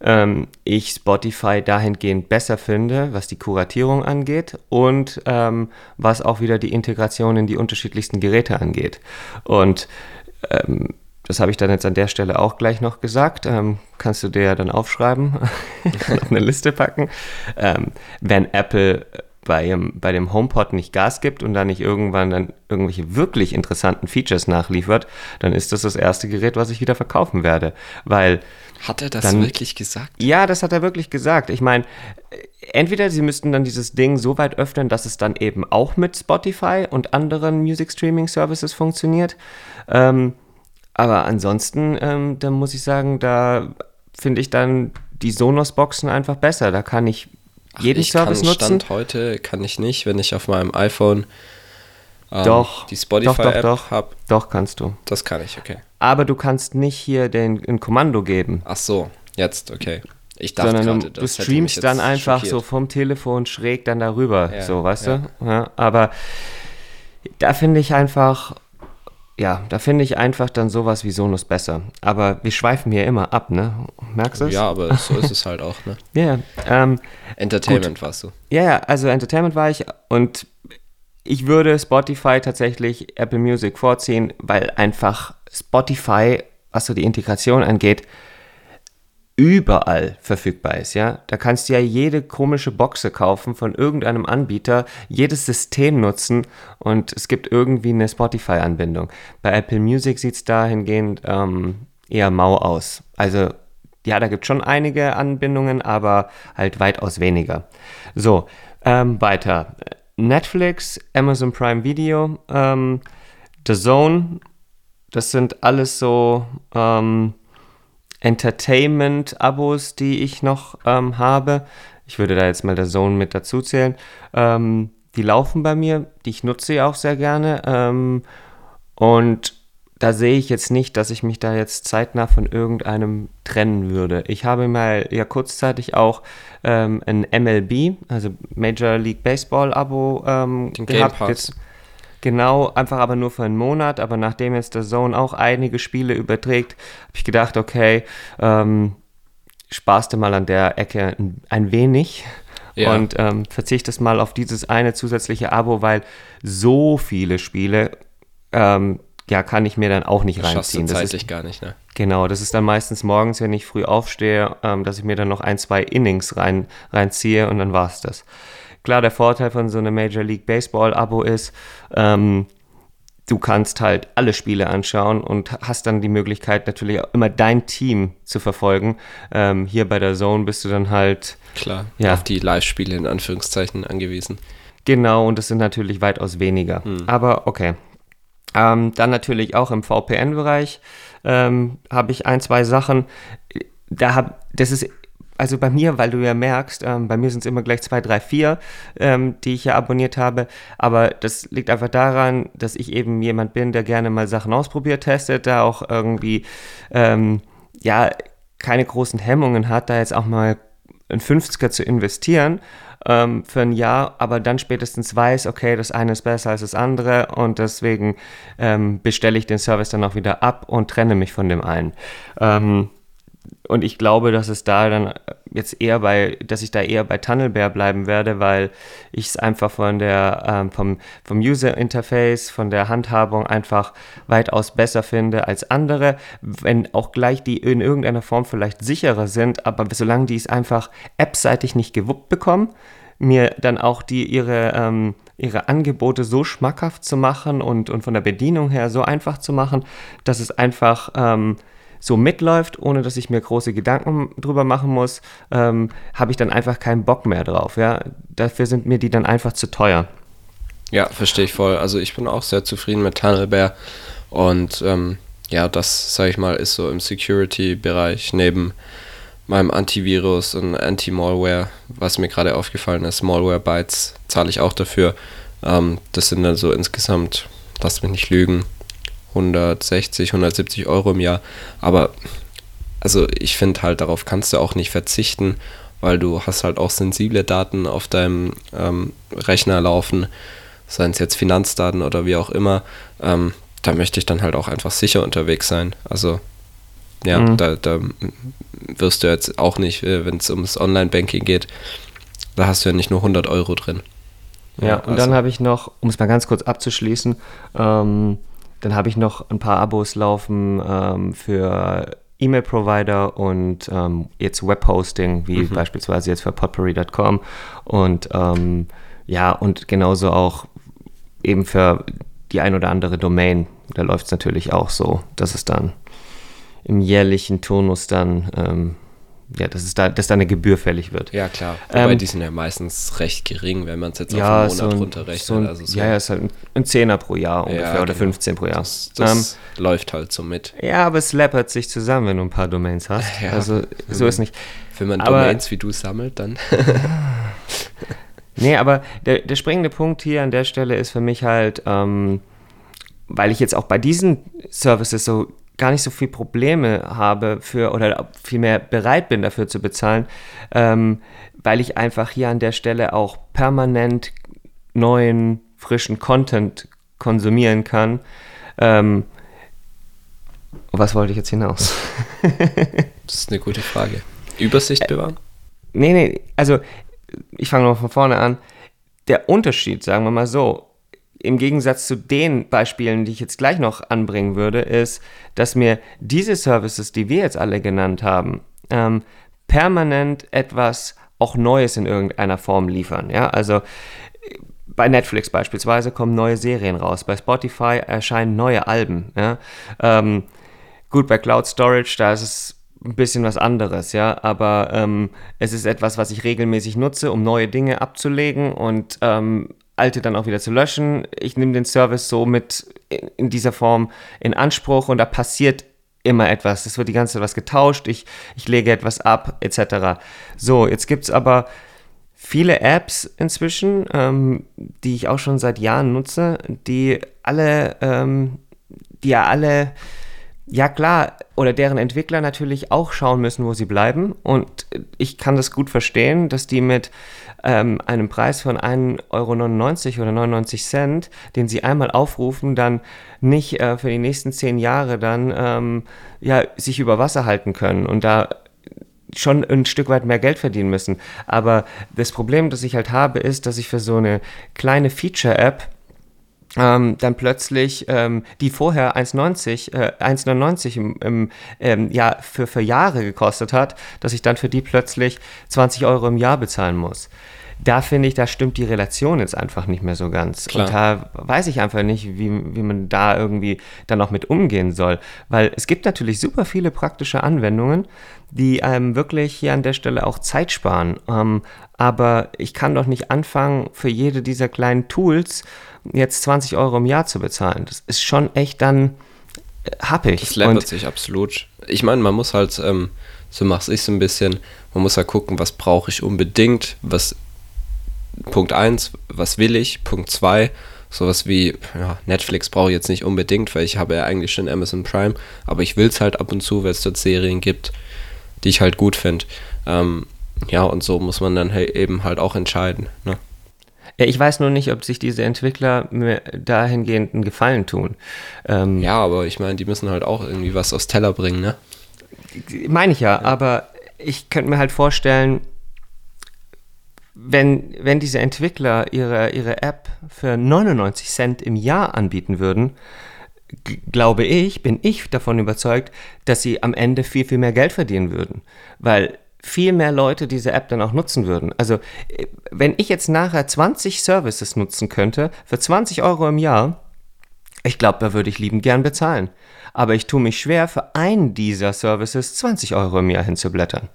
ähm, ich Spotify dahingehend besser finde, was die Kuratierung angeht und ähm, was auch wieder die Integration in die unterschiedlichsten Geräte angeht. Und ähm, das habe ich dann jetzt an der Stelle auch gleich noch gesagt. Ähm, kannst du dir ja dann aufschreiben, auf eine Liste packen. Ähm, wenn Apple bei dem, bei dem HomePod nicht Gas gibt und dann nicht irgendwann dann irgendwelche wirklich interessanten Features nachliefert, dann ist das das erste Gerät, was ich wieder verkaufen werde. Weil. Hat er das dann, wirklich gesagt? Ja, das hat er wirklich gesagt. Ich meine, entweder sie müssten dann dieses Ding so weit öffnen, dass es dann eben auch mit Spotify und anderen Music Streaming Services funktioniert. Ähm, aber ansonsten, ähm, dann muss ich sagen, da finde ich dann die Sonos-Boxen einfach besser. Da kann ich jeden ich Service kann nutzen. Stand heute kann ich nicht, wenn ich auf meinem iPhone ähm, doch, die Spotify-App doch, habe. Doch, kannst du. Das kann ich, okay. Aber du kannst nicht hier den, ein Kommando geben. Ach so, jetzt, okay. Ich dachte Sondern grade, du, du streamst dann einfach schockiert. so vom Telefon schräg dann darüber, ja, so, weißt ja. du? Ja, aber da finde ich einfach, ja, da finde ich einfach dann sowas wie Sonos besser. Aber wir schweifen hier immer ab, ne? Merkst du es? Ja, aber so ist es halt auch, ne? Ja, ähm, Entertainment gut. warst du. Ja, ja, also Entertainment war ich und ich würde Spotify tatsächlich Apple Music vorziehen, weil einfach Spotify, was so die Integration angeht, überall verfügbar ist, ja. Da kannst du ja jede komische Boxe kaufen von irgendeinem Anbieter, jedes System nutzen und es gibt irgendwie eine Spotify-Anbindung. Bei Apple Music sieht es dahingehend ähm, eher mau aus. Also ja, da gibt es schon einige Anbindungen, aber halt weitaus weniger. So, ähm, weiter. Netflix, Amazon Prime Video, ähm, The Zone, das sind alles so ähm, Entertainment-Abos, die ich noch ähm, habe. Ich würde da jetzt mal The Zone mit dazu zählen. Ähm, die laufen bei mir, die ich nutze ja auch sehr gerne. Ähm, und da sehe ich jetzt nicht, dass ich mich da jetzt zeitnah von irgendeinem trennen würde. Ich habe mal ja kurzzeitig auch ähm, ein MLB, also Major League Baseball Abo ähm, Den gehabt. Jetzt, genau, einfach aber nur für einen Monat. Aber nachdem jetzt der Zone auch einige Spiele überträgt, habe ich gedacht, okay, ähm, sparst du mal an der Ecke ein, wenig. Ja. Und ähm, verzichtest mal auf dieses eine zusätzliche Abo, weil so viele Spiele ähm, ja, kann ich mir dann auch nicht das reinziehen. Das zeitlich ist, gar nicht, ne? Genau, das ist dann meistens morgens, wenn ich früh aufstehe, ähm, dass ich mir dann noch ein, zwei Innings rein, reinziehe und dann war es das. Klar, der Vorteil von so einem Major League Baseball-Abo ist, ähm, du kannst halt alle Spiele anschauen und hast dann die Möglichkeit natürlich auch immer dein Team zu verfolgen. Ähm, hier bei der Zone bist du dann halt klar ja. auf die Live-Spiele in Anführungszeichen angewiesen. Genau, und das sind natürlich weitaus weniger. Hm. Aber okay, ähm, dann natürlich auch im VPN-Bereich ähm, habe ich ein, zwei Sachen. Da hab, das ist also bei mir, weil du ja merkst, ähm, bei mir sind es immer gleich zwei, drei, vier, ähm, die ich ja abonniert habe. Aber das liegt einfach daran, dass ich eben jemand bin, der gerne mal Sachen ausprobiert, testet, da auch irgendwie, ähm, ja, keine großen Hemmungen hat, da jetzt auch mal ein 50er zu investieren ähm, für ein Jahr, aber dann spätestens weiß, okay, das eine ist besser als das andere und deswegen ähm, bestelle ich den Service dann auch wieder ab und trenne mich von dem einen. Und ich glaube, dass es da dann jetzt eher bei, dass ich da eher bei Tunnelbear bleiben werde, weil ich es einfach von der, ähm, vom, vom User Interface, von der Handhabung einfach weitaus besser finde als andere, wenn auch gleich die in irgendeiner Form vielleicht sicherer sind, aber solange die es einfach appseitig nicht gewuppt bekommen, mir dann auch die ihre, ähm, ihre Angebote so schmackhaft zu machen und, und von der Bedienung her so einfach zu machen, dass es einfach ähm, so mitläuft, ohne dass ich mir große Gedanken drüber machen muss, ähm, habe ich dann einfach keinen Bock mehr drauf. Ja? Dafür sind mir die dann einfach zu teuer. Ja, verstehe ich voll. Also ich bin auch sehr zufrieden mit Tunnelbear und ähm, ja, das, sage ich mal, ist so im Security-Bereich neben meinem Antivirus und Anti-Malware, was mir gerade aufgefallen ist, Malware-Bytes zahle ich auch dafür. Ähm, das sind dann so insgesamt, lass mich nicht lügen, 160, 170 Euro im Jahr. Aber also ich finde halt, darauf kannst du auch nicht verzichten, weil du hast halt auch sensible Daten auf deinem ähm, Rechner laufen, seien es jetzt Finanzdaten oder wie auch immer. Ähm, da möchte ich dann halt auch einfach sicher unterwegs sein. Also ja, mhm. da, da wirst du jetzt auch nicht, äh, wenn es ums Online-Banking geht, da hast du ja nicht nur 100 Euro drin. Ja, ja und also. dann habe ich noch, um es mal ganz kurz abzuschließen, ähm, dann habe ich noch ein paar Abos laufen ähm, für E-Mail-Provider und ähm, jetzt Webhosting, wie mhm. beispielsweise jetzt für potpourri.com und ähm, ja, und genauso auch eben für die ein oder andere Domain. Da läuft es natürlich auch so, dass es dann im jährlichen Turnus dann, ähm, ja, dass, es da, dass da eine Gebühr fällig wird. Ja, klar. Wobei ähm, die sind ja meistens recht gering, wenn man es jetzt ja, auf einen Monat so runterrechnet. So ein, also so ja, ja, ist halt ein, ein Zehner pro Jahr ungefähr ja, oder genau. 15 pro Jahr. Das, das ähm, läuft halt so mit. Ja, aber es läppert sich zusammen, wenn du ein paar Domains hast. Ja, also so ist nicht. Wenn man aber, Domains wie du sammelt, dann. nee, aber der, der springende Punkt hier an der Stelle ist für mich halt, ähm, weil ich jetzt auch bei diesen Services so gar nicht so viel Probleme habe für oder vielmehr bereit bin dafür zu bezahlen, ähm, weil ich einfach hier an der Stelle auch permanent neuen, frischen Content konsumieren kann. Ähm, was wollte ich jetzt hinaus? das ist eine gute Frage. Übersicht bewahren? Nee, nee, also ich fange noch von vorne an. Der Unterschied, sagen wir mal so, im Gegensatz zu den Beispielen, die ich jetzt gleich noch anbringen würde, ist, dass mir diese Services, die wir jetzt alle genannt haben, ähm, permanent etwas auch Neues in irgendeiner Form liefern. Ja, also bei Netflix beispielsweise kommen neue Serien raus, bei Spotify erscheinen neue Alben. Ja? Ähm, gut, bei Cloud Storage, da ist es ein bisschen was anderes, ja, aber ähm, es ist etwas, was ich regelmäßig nutze, um neue Dinge abzulegen und ähm, alte dann auch wieder zu löschen. Ich nehme den Service so mit in dieser Form in Anspruch und da passiert immer etwas. Es wird die ganze Zeit was getauscht, ich, ich lege etwas ab, etc. So, jetzt gibt es aber viele Apps inzwischen, ähm, die ich auch schon seit Jahren nutze, die alle, ähm, die ja alle ja klar, oder deren Entwickler natürlich auch schauen müssen, wo sie bleiben. Und ich kann das gut verstehen, dass die mit ähm, einem Preis von 1,99 Euro oder 99 Cent, den sie einmal aufrufen, dann nicht äh, für die nächsten zehn Jahre dann ähm, ja, sich über Wasser halten können und da schon ein Stück weit mehr Geld verdienen müssen. Aber das Problem, das ich halt habe, ist, dass ich für so eine kleine Feature-App ähm, dann plötzlich, ähm, die vorher 1,90 äh, 1,99 im, im ähm, ja, für, für Jahre gekostet hat, dass ich dann für die plötzlich 20 Euro im Jahr bezahlen muss. Da finde ich, da stimmt die Relation jetzt einfach nicht mehr so ganz. Klar. Und da weiß ich einfach nicht, wie, wie man da irgendwie dann auch mit umgehen soll. Weil es gibt natürlich super viele praktische Anwendungen, die einem wirklich hier an der Stelle auch Zeit sparen. Ähm, aber ich kann doch nicht anfangen, für jede dieser kleinen Tools jetzt 20 Euro im Jahr zu bezahlen. Das ist schon echt dann äh, happig. Das läppert sich absolut. Ich meine, man muss halt, ähm, so mache ich es ein bisschen, man muss halt gucken, was brauche ich unbedingt, was Punkt 1, was will ich, Punkt 2, sowas wie ja, Netflix brauche ich jetzt nicht unbedingt, weil ich habe ja eigentlich schon Amazon Prime, aber ich will es halt ab und zu, weil es dort Serien gibt, die ich halt gut finde. Ähm, ja, und so muss man dann halt eben halt auch entscheiden. Ne? Ja, ich weiß nur nicht, ob sich diese Entwickler mir dahingehend einen Gefallen tun. Ähm, ja, aber ich meine, die müssen halt auch irgendwie was aufs Teller bringen, ne? Meine ich ja, ja, aber ich könnte mir halt vorstellen, wenn, wenn diese Entwickler ihre, ihre App für 99 Cent im Jahr anbieten würden, glaube ich, bin ich davon überzeugt, dass sie am Ende viel, viel mehr Geld verdienen würden. Weil viel mehr Leute diese App dann auch nutzen würden. Also äh, wenn ich jetzt nachher 20 Services nutzen könnte für 20 Euro im Jahr, Ich glaube, da würde ich liebend gern bezahlen. Aber ich tue mich schwer, für einen dieser Services 20 Euro im Jahr hinzublättern.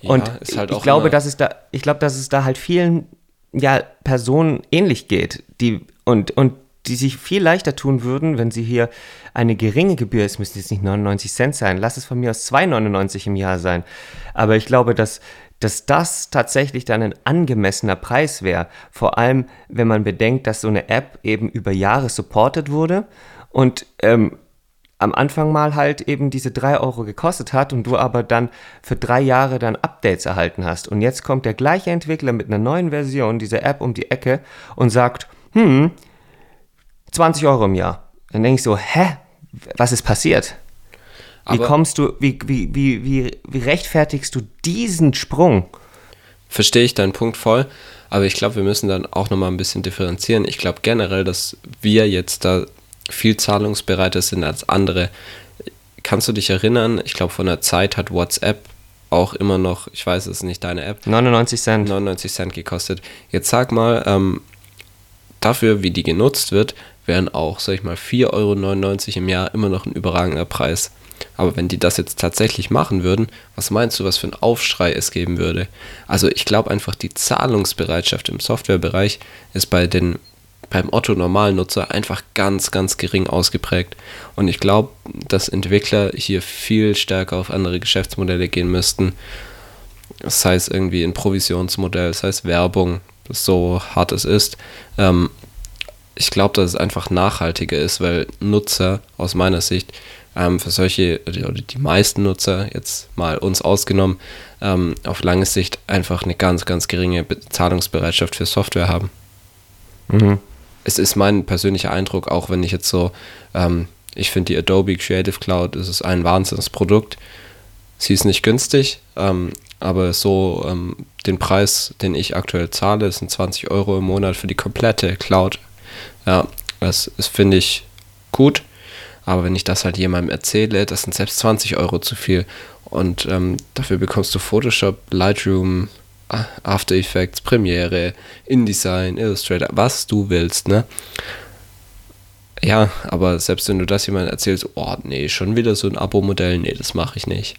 Ja, und halt ich, glaube, dass es da, ich glaube, dass es da halt vielen ja, Personen ähnlich geht, die und, und die sich viel leichter tun würden, wenn sie hier eine geringe Gebühr, es müsste jetzt nicht 99 Cent sein, lass es von mir aus 2,99 im Jahr sein. Aber ich glaube, dass, dass das tatsächlich dann ein angemessener Preis wäre. Vor allem, wenn man bedenkt, dass so eine App eben über Jahre supported wurde und ähm, am Anfang mal halt eben diese 3 Euro gekostet hat und du aber dann für drei Jahre dann Updates erhalten hast. Und jetzt kommt der gleiche Entwickler mit einer neuen Version dieser App um die Ecke und sagt, hm, 20 Euro im Jahr. Dann denke ich so, hä? Was ist passiert? Wie Aber kommst du, wie, wie, wie, wie, wie rechtfertigst du diesen Sprung? Verstehe ich deinen Punkt voll, aber ich glaube, wir müssen dann auch nochmal ein bisschen differenzieren. Ich glaube generell, dass wir jetzt da viel zahlungsbereiter sind als andere. Kannst du dich erinnern? Ich glaube, von der Zeit hat WhatsApp auch immer noch, ich weiß es ist nicht, deine App. 99 Cent. 99 Cent gekostet. Jetzt sag mal, ähm, dafür, wie die genutzt wird, wären auch, sag ich mal, 4,99 Euro im Jahr immer noch ein überragender Preis. Aber wenn die das jetzt tatsächlich machen würden, was meinst du, was für ein Aufschrei es geben würde? Also ich glaube einfach, die Zahlungsbereitschaft im Softwarebereich ist bei den beim Otto-Normalnutzer einfach ganz, ganz gering ausgeprägt. Und ich glaube, dass Entwickler hier viel stärker auf andere Geschäftsmodelle gehen müssten. Das heißt irgendwie ein Provisionsmodell, das heißt Werbung, so hart es ist. Ähm, ich glaube, dass es einfach nachhaltiger ist, weil Nutzer aus meiner Sicht ähm, für solche, oder die meisten Nutzer, jetzt mal uns ausgenommen, ähm, auf lange Sicht einfach eine ganz, ganz geringe Bezahlungsbereitschaft für Software haben. Mhm. Es ist mein persönlicher Eindruck, auch wenn ich jetzt so, ähm, ich finde die Adobe Creative Cloud, das ist ein Wahnsinnsprodukt. Sie ist nicht günstig, ähm, aber so ähm, den Preis, den ich aktuell zahle, sind 20 Euro im Monat für die komplette Cloud ja, das, das finde ich gut. Aber wenn ich das halt jemandem erzähle, das sind selbst 20 Euro zu viel. Und ähm, dafür bekommst du Photoshop, Lightroom, After Effects, Premiere, InDesign, Illustrator, was du willst, ne? Ja, aber selbst wenn du das jemandem erzählst, oh nee, schon wieder so ein Abo-Modell, nee, das mache ich nicht.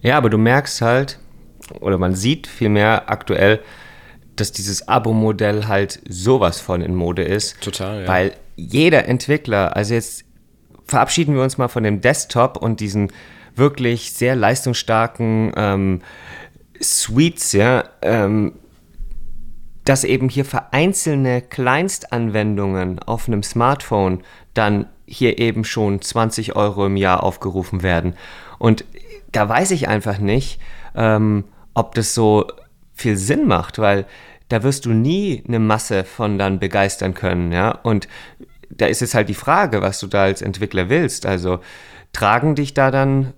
Ja, aber du merkst halt, oder man sieht vielmehr aktuell, dass dieses Abo-Modell halt sowas von in Mode ist. Total, ja. Weil jeder Entwickler, also jetzt verabschieden wir uns mal von dem Desktop und diesen wirklich sehr leistungsstarken ähm, Suites, ja, ähm, dass eben hier vereinzelte Kleinstanwendungen auf einem Smartphone dann hier eben schon 20 Euro im Jahr aufgerufen werden. Und da weiß ich einfach nicht, ähm, ob das so viel Sinn macht, weil da wirst du nie eine Masse von dann begeistern können, ja. Und da ist jetzt halt die Frage, was du da als Entwickler willst. Also tragen dich da dann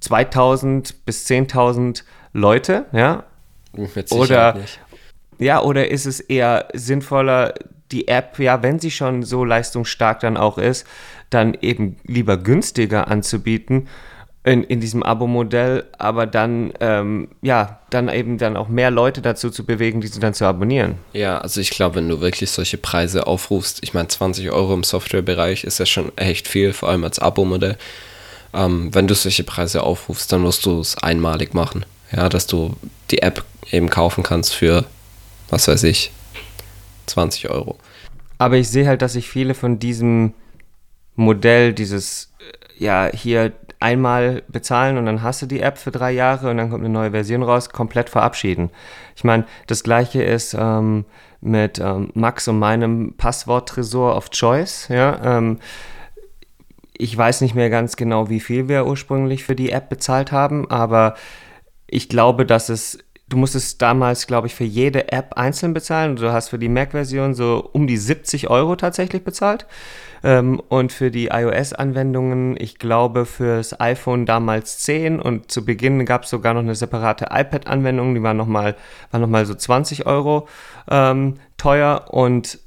2000 bis 10.000 Leute, ja? Oder, ja, oder ist es eher sinnvoller, die App, ja, wenn sie schon so leistungsstark dann auch ist, dann eben lieber günstiger anzubieten in, in diesem Abo-Modell, aber dann, ähm, ja, dann eben dann auch mehr Leute dazu zu bewegen, diese dann zu abonnieren. Ja, also ich glaube, wenn du wirklich solche Preise aufrufst, ich meine, 20 Euro im Softwarebereich ist ja schon echt viel, vor allem als Abo-Modell. Ähm, wenn du solche Preise aufrufst, dann musst du es einmalig machen. Ja, dass du die App eben kaufen kannst für, was weiß ich, 20 Euro. Aber ich sehe halt, dass sich viele von diesem Modell, dieses, äh, ja, hier einmal bezahlen und dann hast du die App für drei Jahre und dann kommt eine neue Version raus, komplett verabschieden. Ich meine, das gleiche ist ähm, mit ähm, Max und meinem Passwort-Tresor of Choice. Ja, ähm, ich weiß nicht mehr ganz genau, wie viel wir ursprünglich für die App bezahlt haben, aber ich glaube, dass es du musstest damals, glaube ich, für jede App einzeln bezahlen. Du hast für die Mac-Version so um die 70 Euro tatsächlich bezahlt. Ähm, und für die iOS-Anwendungen, ich glaube, fürs iPhone damals 10 und zu Beginn gab es sogar noch eine separate iPad-Anwendung, die war nochmal war noch so 20 Euro ähm, teuer. Und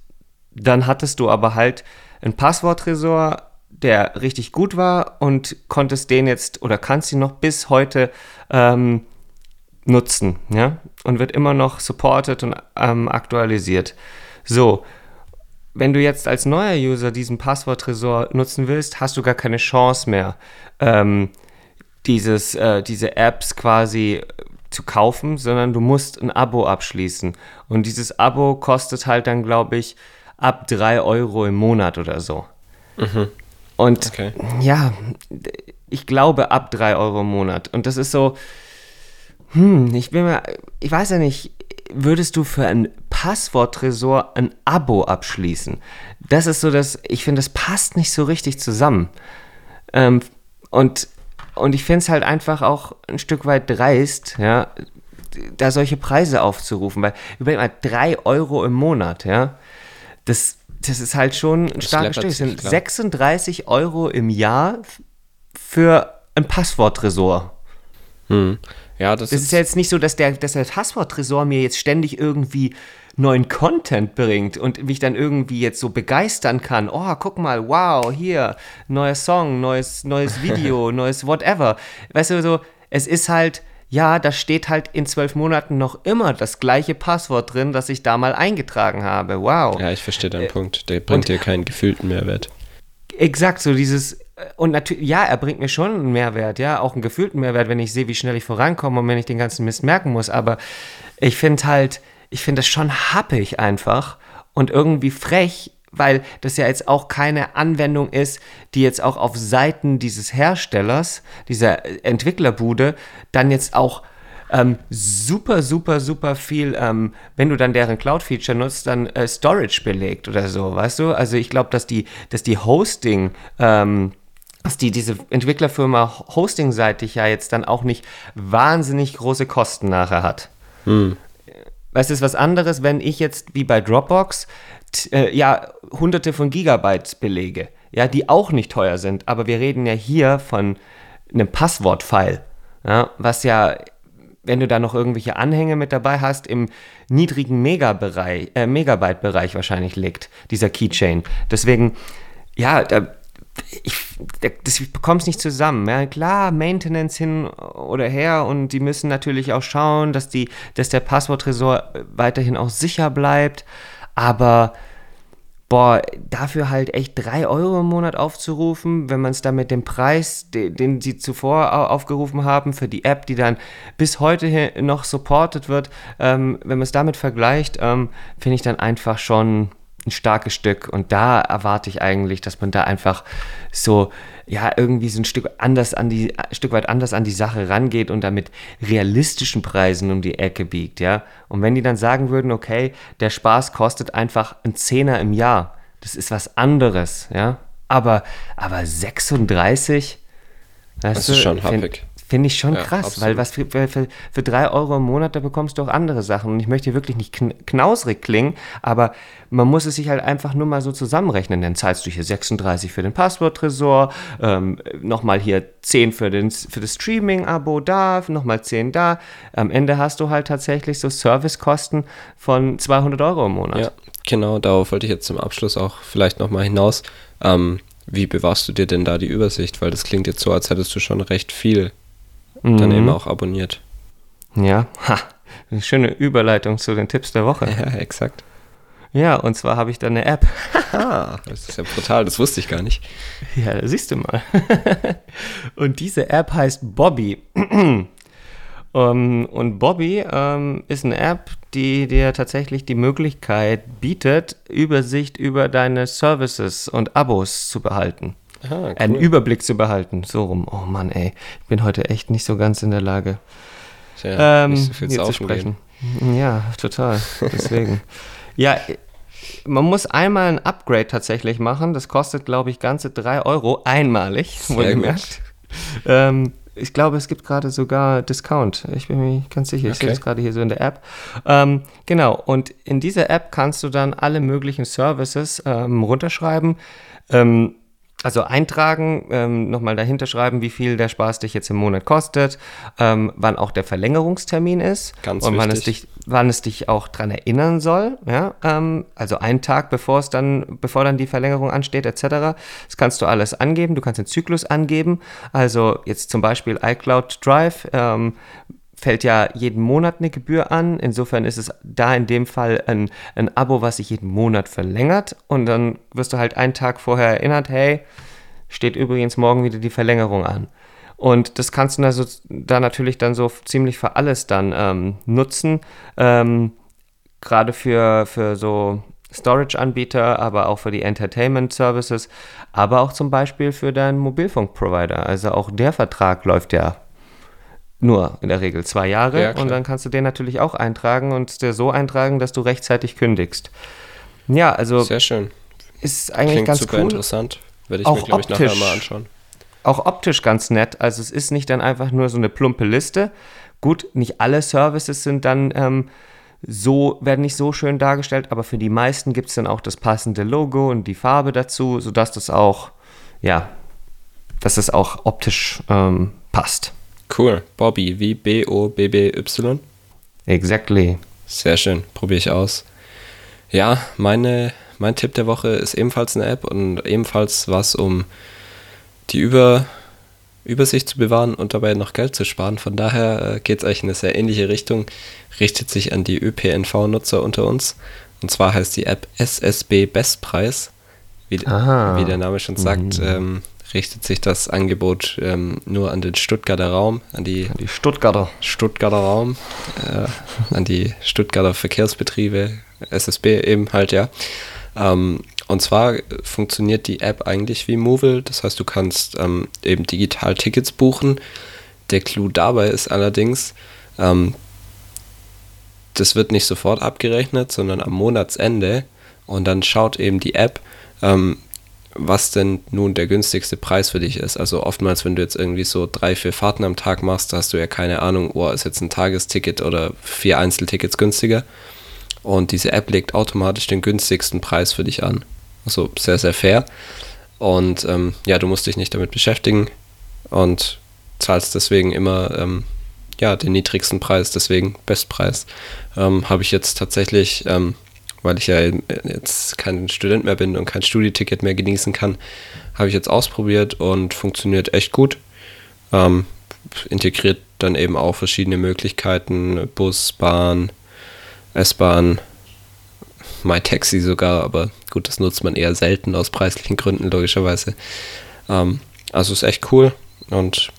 dann hattest du aber halt einen Passworttresor, der richtig gut war und konntest den jetzt oder kannst ihn noch bis heute ähm, nutzen, ja, und wird immer noch supported und ähm, aktualisiert. So, wenn du jetzt als neuer User diesen Passworttresor nutzen willst, hast du gar keine Chance mehr, ähm, dieses, äh, diese Apps quasi zu kaufen, sondern du musst ein Abo abschließen. Und dieses Abo kostet halt dann, glaube ich, ab 3 Euro im Monat oder so. Mhm. Und okay. ja, ich glaube ab 3 Euro im Monat. Und das ist so, hm, ich bin mir, ich weiß ja nicht, würdest du für ein Passworttresor ein Abo abschließen? Das ist so, dass ich finde, das passt nicht so richtig zusammen. Ähm, und, und ich finde es halt einfach auch ein Stück weit dreist, ja, da solche Preise aufzurufen, weil überleg mal, 3 Euro im Monat, ja, das, das ist halt schon ein starkes Stück. Das sind klar. 36 Euro im Jahr für ein Passworttresor. Hm. Ja, das, das ist, ist ja jetzt nicht so, dass der, dass der Passworttresor mir jetzt ständig irgendwie neuen Content bringt und mich dann irgendwie jetzt so begeistern kann. Oh, guck mal, wow, hier, neuer Song, neues, neues Video, neues whatever. Weißt du, so, es ist halt, ja, da steht halt in zwölf Monaten noch immer das gleiche Passwort drin, das ich da mal eingetragen habe. Wow. Ja, ich verstehe deinen äh, Punkt. Der bringt dir keinen gefühlten Mehrwert. Exakt, so dieses, und natürlich, ja, er bringt mir schon einen Mehrwert, ja, auch einen gefühlten Mehrwert, wenn ich sehe, wie schnell ich vorankomme und wenn ich den ganzen Mist merken muss. Aber ich finde halt, ich finde das schon happig einfach und irgendwie frech, weil das ja jetzt auch keine Anwendung ist, die jetzt auch auf Seiten dieses Herstellers, dieser Entwicklerbude, dann jetzt auch ähm, super, super, super viel, ähm, wenn du dann deren Cloud-Feature nutzt, dann äh, Storage belegt oder so, weißt du? Also ich glaube, dass die, dass die Hosting, ähm, dass die, diese Entwicklerfirma hostingseitig ja jetzt dann auch nicht wahnsinnig große Kosten nachher hat. Hm. Weißt du, ist was anderes, wenn ich jetzt wie bei Dropbox äh, ja hunderte von Gigabyte belege, ja, die auch nicht teuer sind, aber wir reden ja hier von einem Passwortfile, ja, was ja, wenn du da noch irgendwelche Anhänge mit dabei hast, im niedrigen Megabereich, äh, Megabyte-Bereich wahrscheinlich liegt, dieser Keychain. Deswegen, ja, da ich, das, ich nicht zusammen. Ja, klar, Maintenance hin oder her und die müssen natürlich auch schauen, dass, die, dass der Passworttresor weiterhin auch sicher bleibt. Aber boah, dafür halt echt 3 Euro im Monat aufzurufen, wenn man es dann mit dem Preis, den, den, sie zuvor aufgerufen haben, für die App, die dann bis heute noch supported wird, ähm, wenn man es damit vergleicht, ähm, finde ich dann einfach schon ein starkes Stück. Und da erwarte ich eigentlich, dass man da einfach so, ja, irgendwie so ein Stück anders an die, ein Stück weit anders an die Sache rangeht und damit realistischen Preisen um die Ecke biegt, ja. Und wenn die dann sagen würden, okay, der Spaß kostet einfach ein Zehner im Jahr, das ist was anderes, ja. Aber, aber 36, das ist schon happig. Finde ich schon ja, krass, absolut. weil was für, für, für drei Euro im Monat, da bekommst du auch andere Sachen. Und ich möchte hier wirklich nicht knausrig klingen, aber man muss es sich halt einfach nur mal so zusammenrechnen. Dann zahlst du hier 36 für den Passworttresor, ähm, nochmal hier 10 für, den, für das Streaming-Abo da, nochmal 10 da. Am Ende hast du halt tatsächlich so Servicekosten von 200 Euro im Monat. Ja, genau, darauf wollte ich jetzt zum Abschluss auch vielleicht nochmal hinaus. Ähm, wie bewahrst du dir denn da die Übersicht? Weil das klingt jetzt so, als hättest du schon recht viel mhm. dann eben auch abonniert. Ja, ha, eine schöne Überleitung zu den Tipps der Woche. Ja, exakt. Ja, und zwar habe ich da eine App. das ist ja brutal, das wusste ich gar nicht. Ja, siehst du mal. und diese App heißt Bobby. Um, und Bobby ähm, ist eine App, die dir tatsächlich die Möglichkeit bietet, Übersicht über deine Services und Abos zu behalten. Aha, cool. einen Überblick zu behalten. So rum. Oh Mann, ey. Ich bin heute echt nicht so ganz in der Lage, Tja, ähm, nicht so viel hier zu sprechen. Gehen. Ja, total. Deswegen. ja, man muss einmal ein Upgrade tatsächlich machen. Das kostet, glaube ich, ganze 3 Euro einmalig, wohlgemerkt. Ähm, ich glaube, es gibt gerade sogar Discount. Ich bin mir ganz sicher. Ich okay. sehe das gerade hier so in der App. Ähm, genau. Und in dieser App kannst du dann alle möglichen Services ähm, runterschreiben. Ähm, also eintragen, ähm, nochmal dahinter schreiben, wie viel der Spaß dich jetzt im Monat kostet, ähm, wann auch der Verlängerungstermin ist Ganz und wann es, dich, wann es dich auch dran erinnern soll. Ja? Ähm, also einen Tag, bevor es dann, bevor dann die Verlängerung ansteht, etc. Das kannst du alles angeben. Du kannst den Zyklus angeben. Also jetzt zum Beispiel iCloud Drive. Ähm, fällt ja jeden Monat eine Gebühr an. Insofern ist es da in dem Fall ein, ein Abo, was sich jeden Monat verlängert. Und dann wirst du halt einen Tag vorher erinnert, hey, steht übrigens morgen wieder die Verlängerung an. Und das kannst du also da natürlich dann so ziemlich für alles dann ähm, nutzen. Ähm, Gerade für, für so Storage-Anbieter, aber auch für die Entertainment-Services, aber auch zum Beispiel für deinen Mobilfunk-Provider. Also auch der Vertrag läuft ja nur in der Regel zwei Jahre ja, und dann kannst du den natürlich auch eintragen und dir so eintragen, dass du rechtzeitig kündigst. Ja, also sehr schön. Ist eigentlich Klingt ganz super cool. interessant. Werde ich auch mir, glaube ich, nachher mal anschauen. Auch optisch ganz nett. Also es ist nicht dann einfach nur so eine plumpe Liste. Gut, nicht alle Services sind dann ähm, so, werden nicht so schön dargestellt, aber für die meisten gibt es dann auch das passende Logo und die Farbe dazu, sodass das auch, ja, dass es auch optisch ähm, passt. Cool. Bobby, wie B-O-B-B-Y? Exactly. Sehr schön, probiere ich aus. Ja, meine, mein Tipp der Woche ist ebenfalls eine App und ebenfalls was, um die Über, Übersicht zu bewahren und dabei noch Geld zu sparen. Von daher äh, geht es eigentlich in eine sehr ähnliche Richtung, richtet sich an die ÖPNV-Nutzer unter uns. Und zwar heißt die App SSB Bestpreis. Wie, wie der Name schon sagt, mhm. ähm, richtet sich das Angebot ähm, nur an den Stuttgarter Raum, an die, an die Stuttgarter. Stuttgarter Raum, äh, an die Stuttgarter Verkehrsbetriebe, SSB eben halt, ja. Ähm, und zwar funktioniert die App eigentlich wie Movil, das heißt, du kannst ähm, eben digital Tickets buchen. Der Clou dabei ist allerdings, ähm, das wird nicht sofort abgerechnet, sondern am Monatsende und dann schaut eben die App, ähm, was denn nun der günstigste Preis für dich ist. Also oftmals, wenn du jetzt irgendwie so drei, vier Fahrten am Tag machst, hast du ja keine Ahnung, oh, ist jetzt ein Tagesticket oder vier Einzeltickets günstiger. Und diese App legt automatisch den günstigsten Preis für dich an. Also sehr, sehr fair. Und ähm, ja, du musst dich nicht damit beschäftigen und zahlst deswegen immer ähm, ja, den niedrigsten Preis, deswegen Bestpreis. Ähm, Habe ich jetzt tatsächlich ähm, weil ich ja jetzt kein Student mehr bin und kein Studieticket mehr genießen kann, habe ich jetzt ausprobiert und funktioniert echt gut. Ähm, integriert dann eben auch verschiedene Möglichkeiten, Bus, Bahn, S-Bahn, MyTaxi sogar, aber gut, das nutzt man eher selten aus preislichen Gründen, logischerweise. Ähm, also ist echt cool und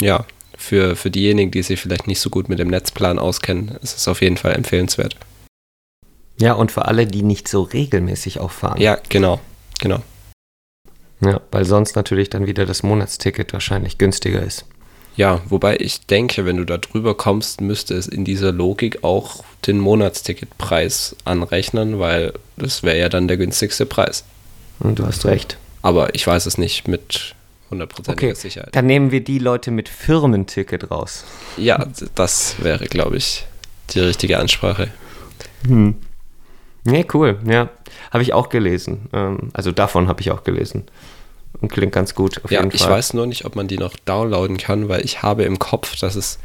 ja, für, für diejenigen, die sich vielleicht nicht so gut mit dem Netzplan auskennen, ist es auf jeden Fall empfehlenswert. Ja, und für alle, die nicht so regelmäßig auch fahren. Ja, genau, genau. Ja, weil sonst natürlich dann wieder das Monatsticket wahrscheinlich günstiger ist. Ja, wobei ich denke, wenn du da drüber kommst, müsste es in dieser Logik auch den Monatsticketpreis anrechnen, weil das wäre ja dann der günstigste Preis. Und du hast recht. Aber ich weiß es nicht mit hundertprozentiger okay, Sicherheit. Dann nehmen wir die Leute mit Firmenticket raus. Ja, das wäre, glaube ich, die richtige Ansprache. Hm. Nee, cool, ja. Habe ich auch gelesen. Ähm, also davon habe ich auch gelesen. Und klingt ganz gut. ja, ich weiß nur nicht, ob man die noch downloaden kann, weil ich habe im Kopf, dass es.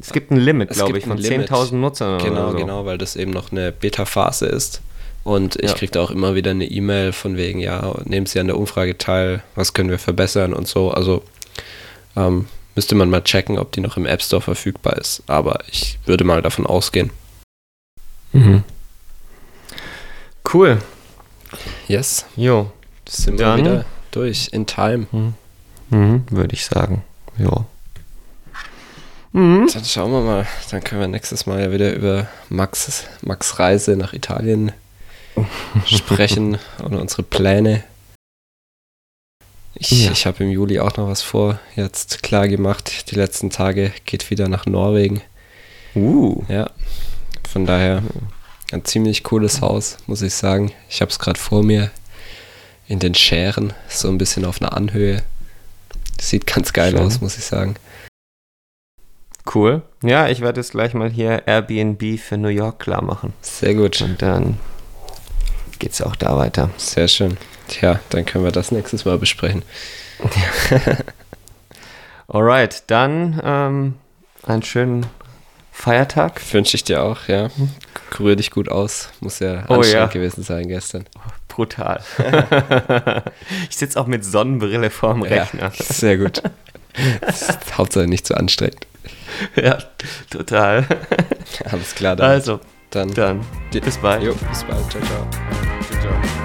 Es gibt ein Limit, glaube ich, von 10.000 Nutzern. Genau, so. genau, weil das eben noch eine Beta-Phase ist. Und ich ja. kriege da auch immer wieder eine E-Mail von wegen, ja, nehmen Sie an der Umfrage teil, was können wir verbessern und so. Also ähm, müsste man mal checken, ob die noch im App Store verfügbar ist. Aber ich würde mal davon ausgehen. Mhm. Cool. Yes. Jo. Sind Dann, wir wieder durch in time. Mhm. Mhm, Würde ich sagen. Jo. Mhm. Dann schauen wir mal. Dann können wir nächstes Mal ja wieder über Max, Max Reise nach Italien sprechen und unsere Pläne. Ich, ja. ich habe im Juli auch noch was vor. Jetzt klar gemacht. Die letzten Tage geht wieder nach Norwegen. Uh. Ja. Von daher ein ziemlich cooles Haus, muss ich sagen. Ich habe es gerade vor mir in den Schären, so ein bisschen auf einer Anhöhe. Sieht ganz geil Schön. aus, muss ich sagen. Cool. Ja, ich werde jetzt gleich mal hier Airbnb für New York klar machen. Sehr gut. Und dann geht es auch da weiter. Sehr schön. Tja, dann können wir das nächstes Mal besprechen. Alright, dann ähm, einen schönen Feiertag. Wünsche ich dir auch, ja. Kurier dich gut aus. Muss ja oh, anstrengend ja. gewesen sein gestern. Brutal. ich sitze auch mit Sonnenbrille vorm Rechner. Ja, sehr gut. Hauptsache nicht zu anstrengend. ja, total. Alles klar. Dann. Also, dann, dann bis bald. Jo, bis bald. Ciao, ciao.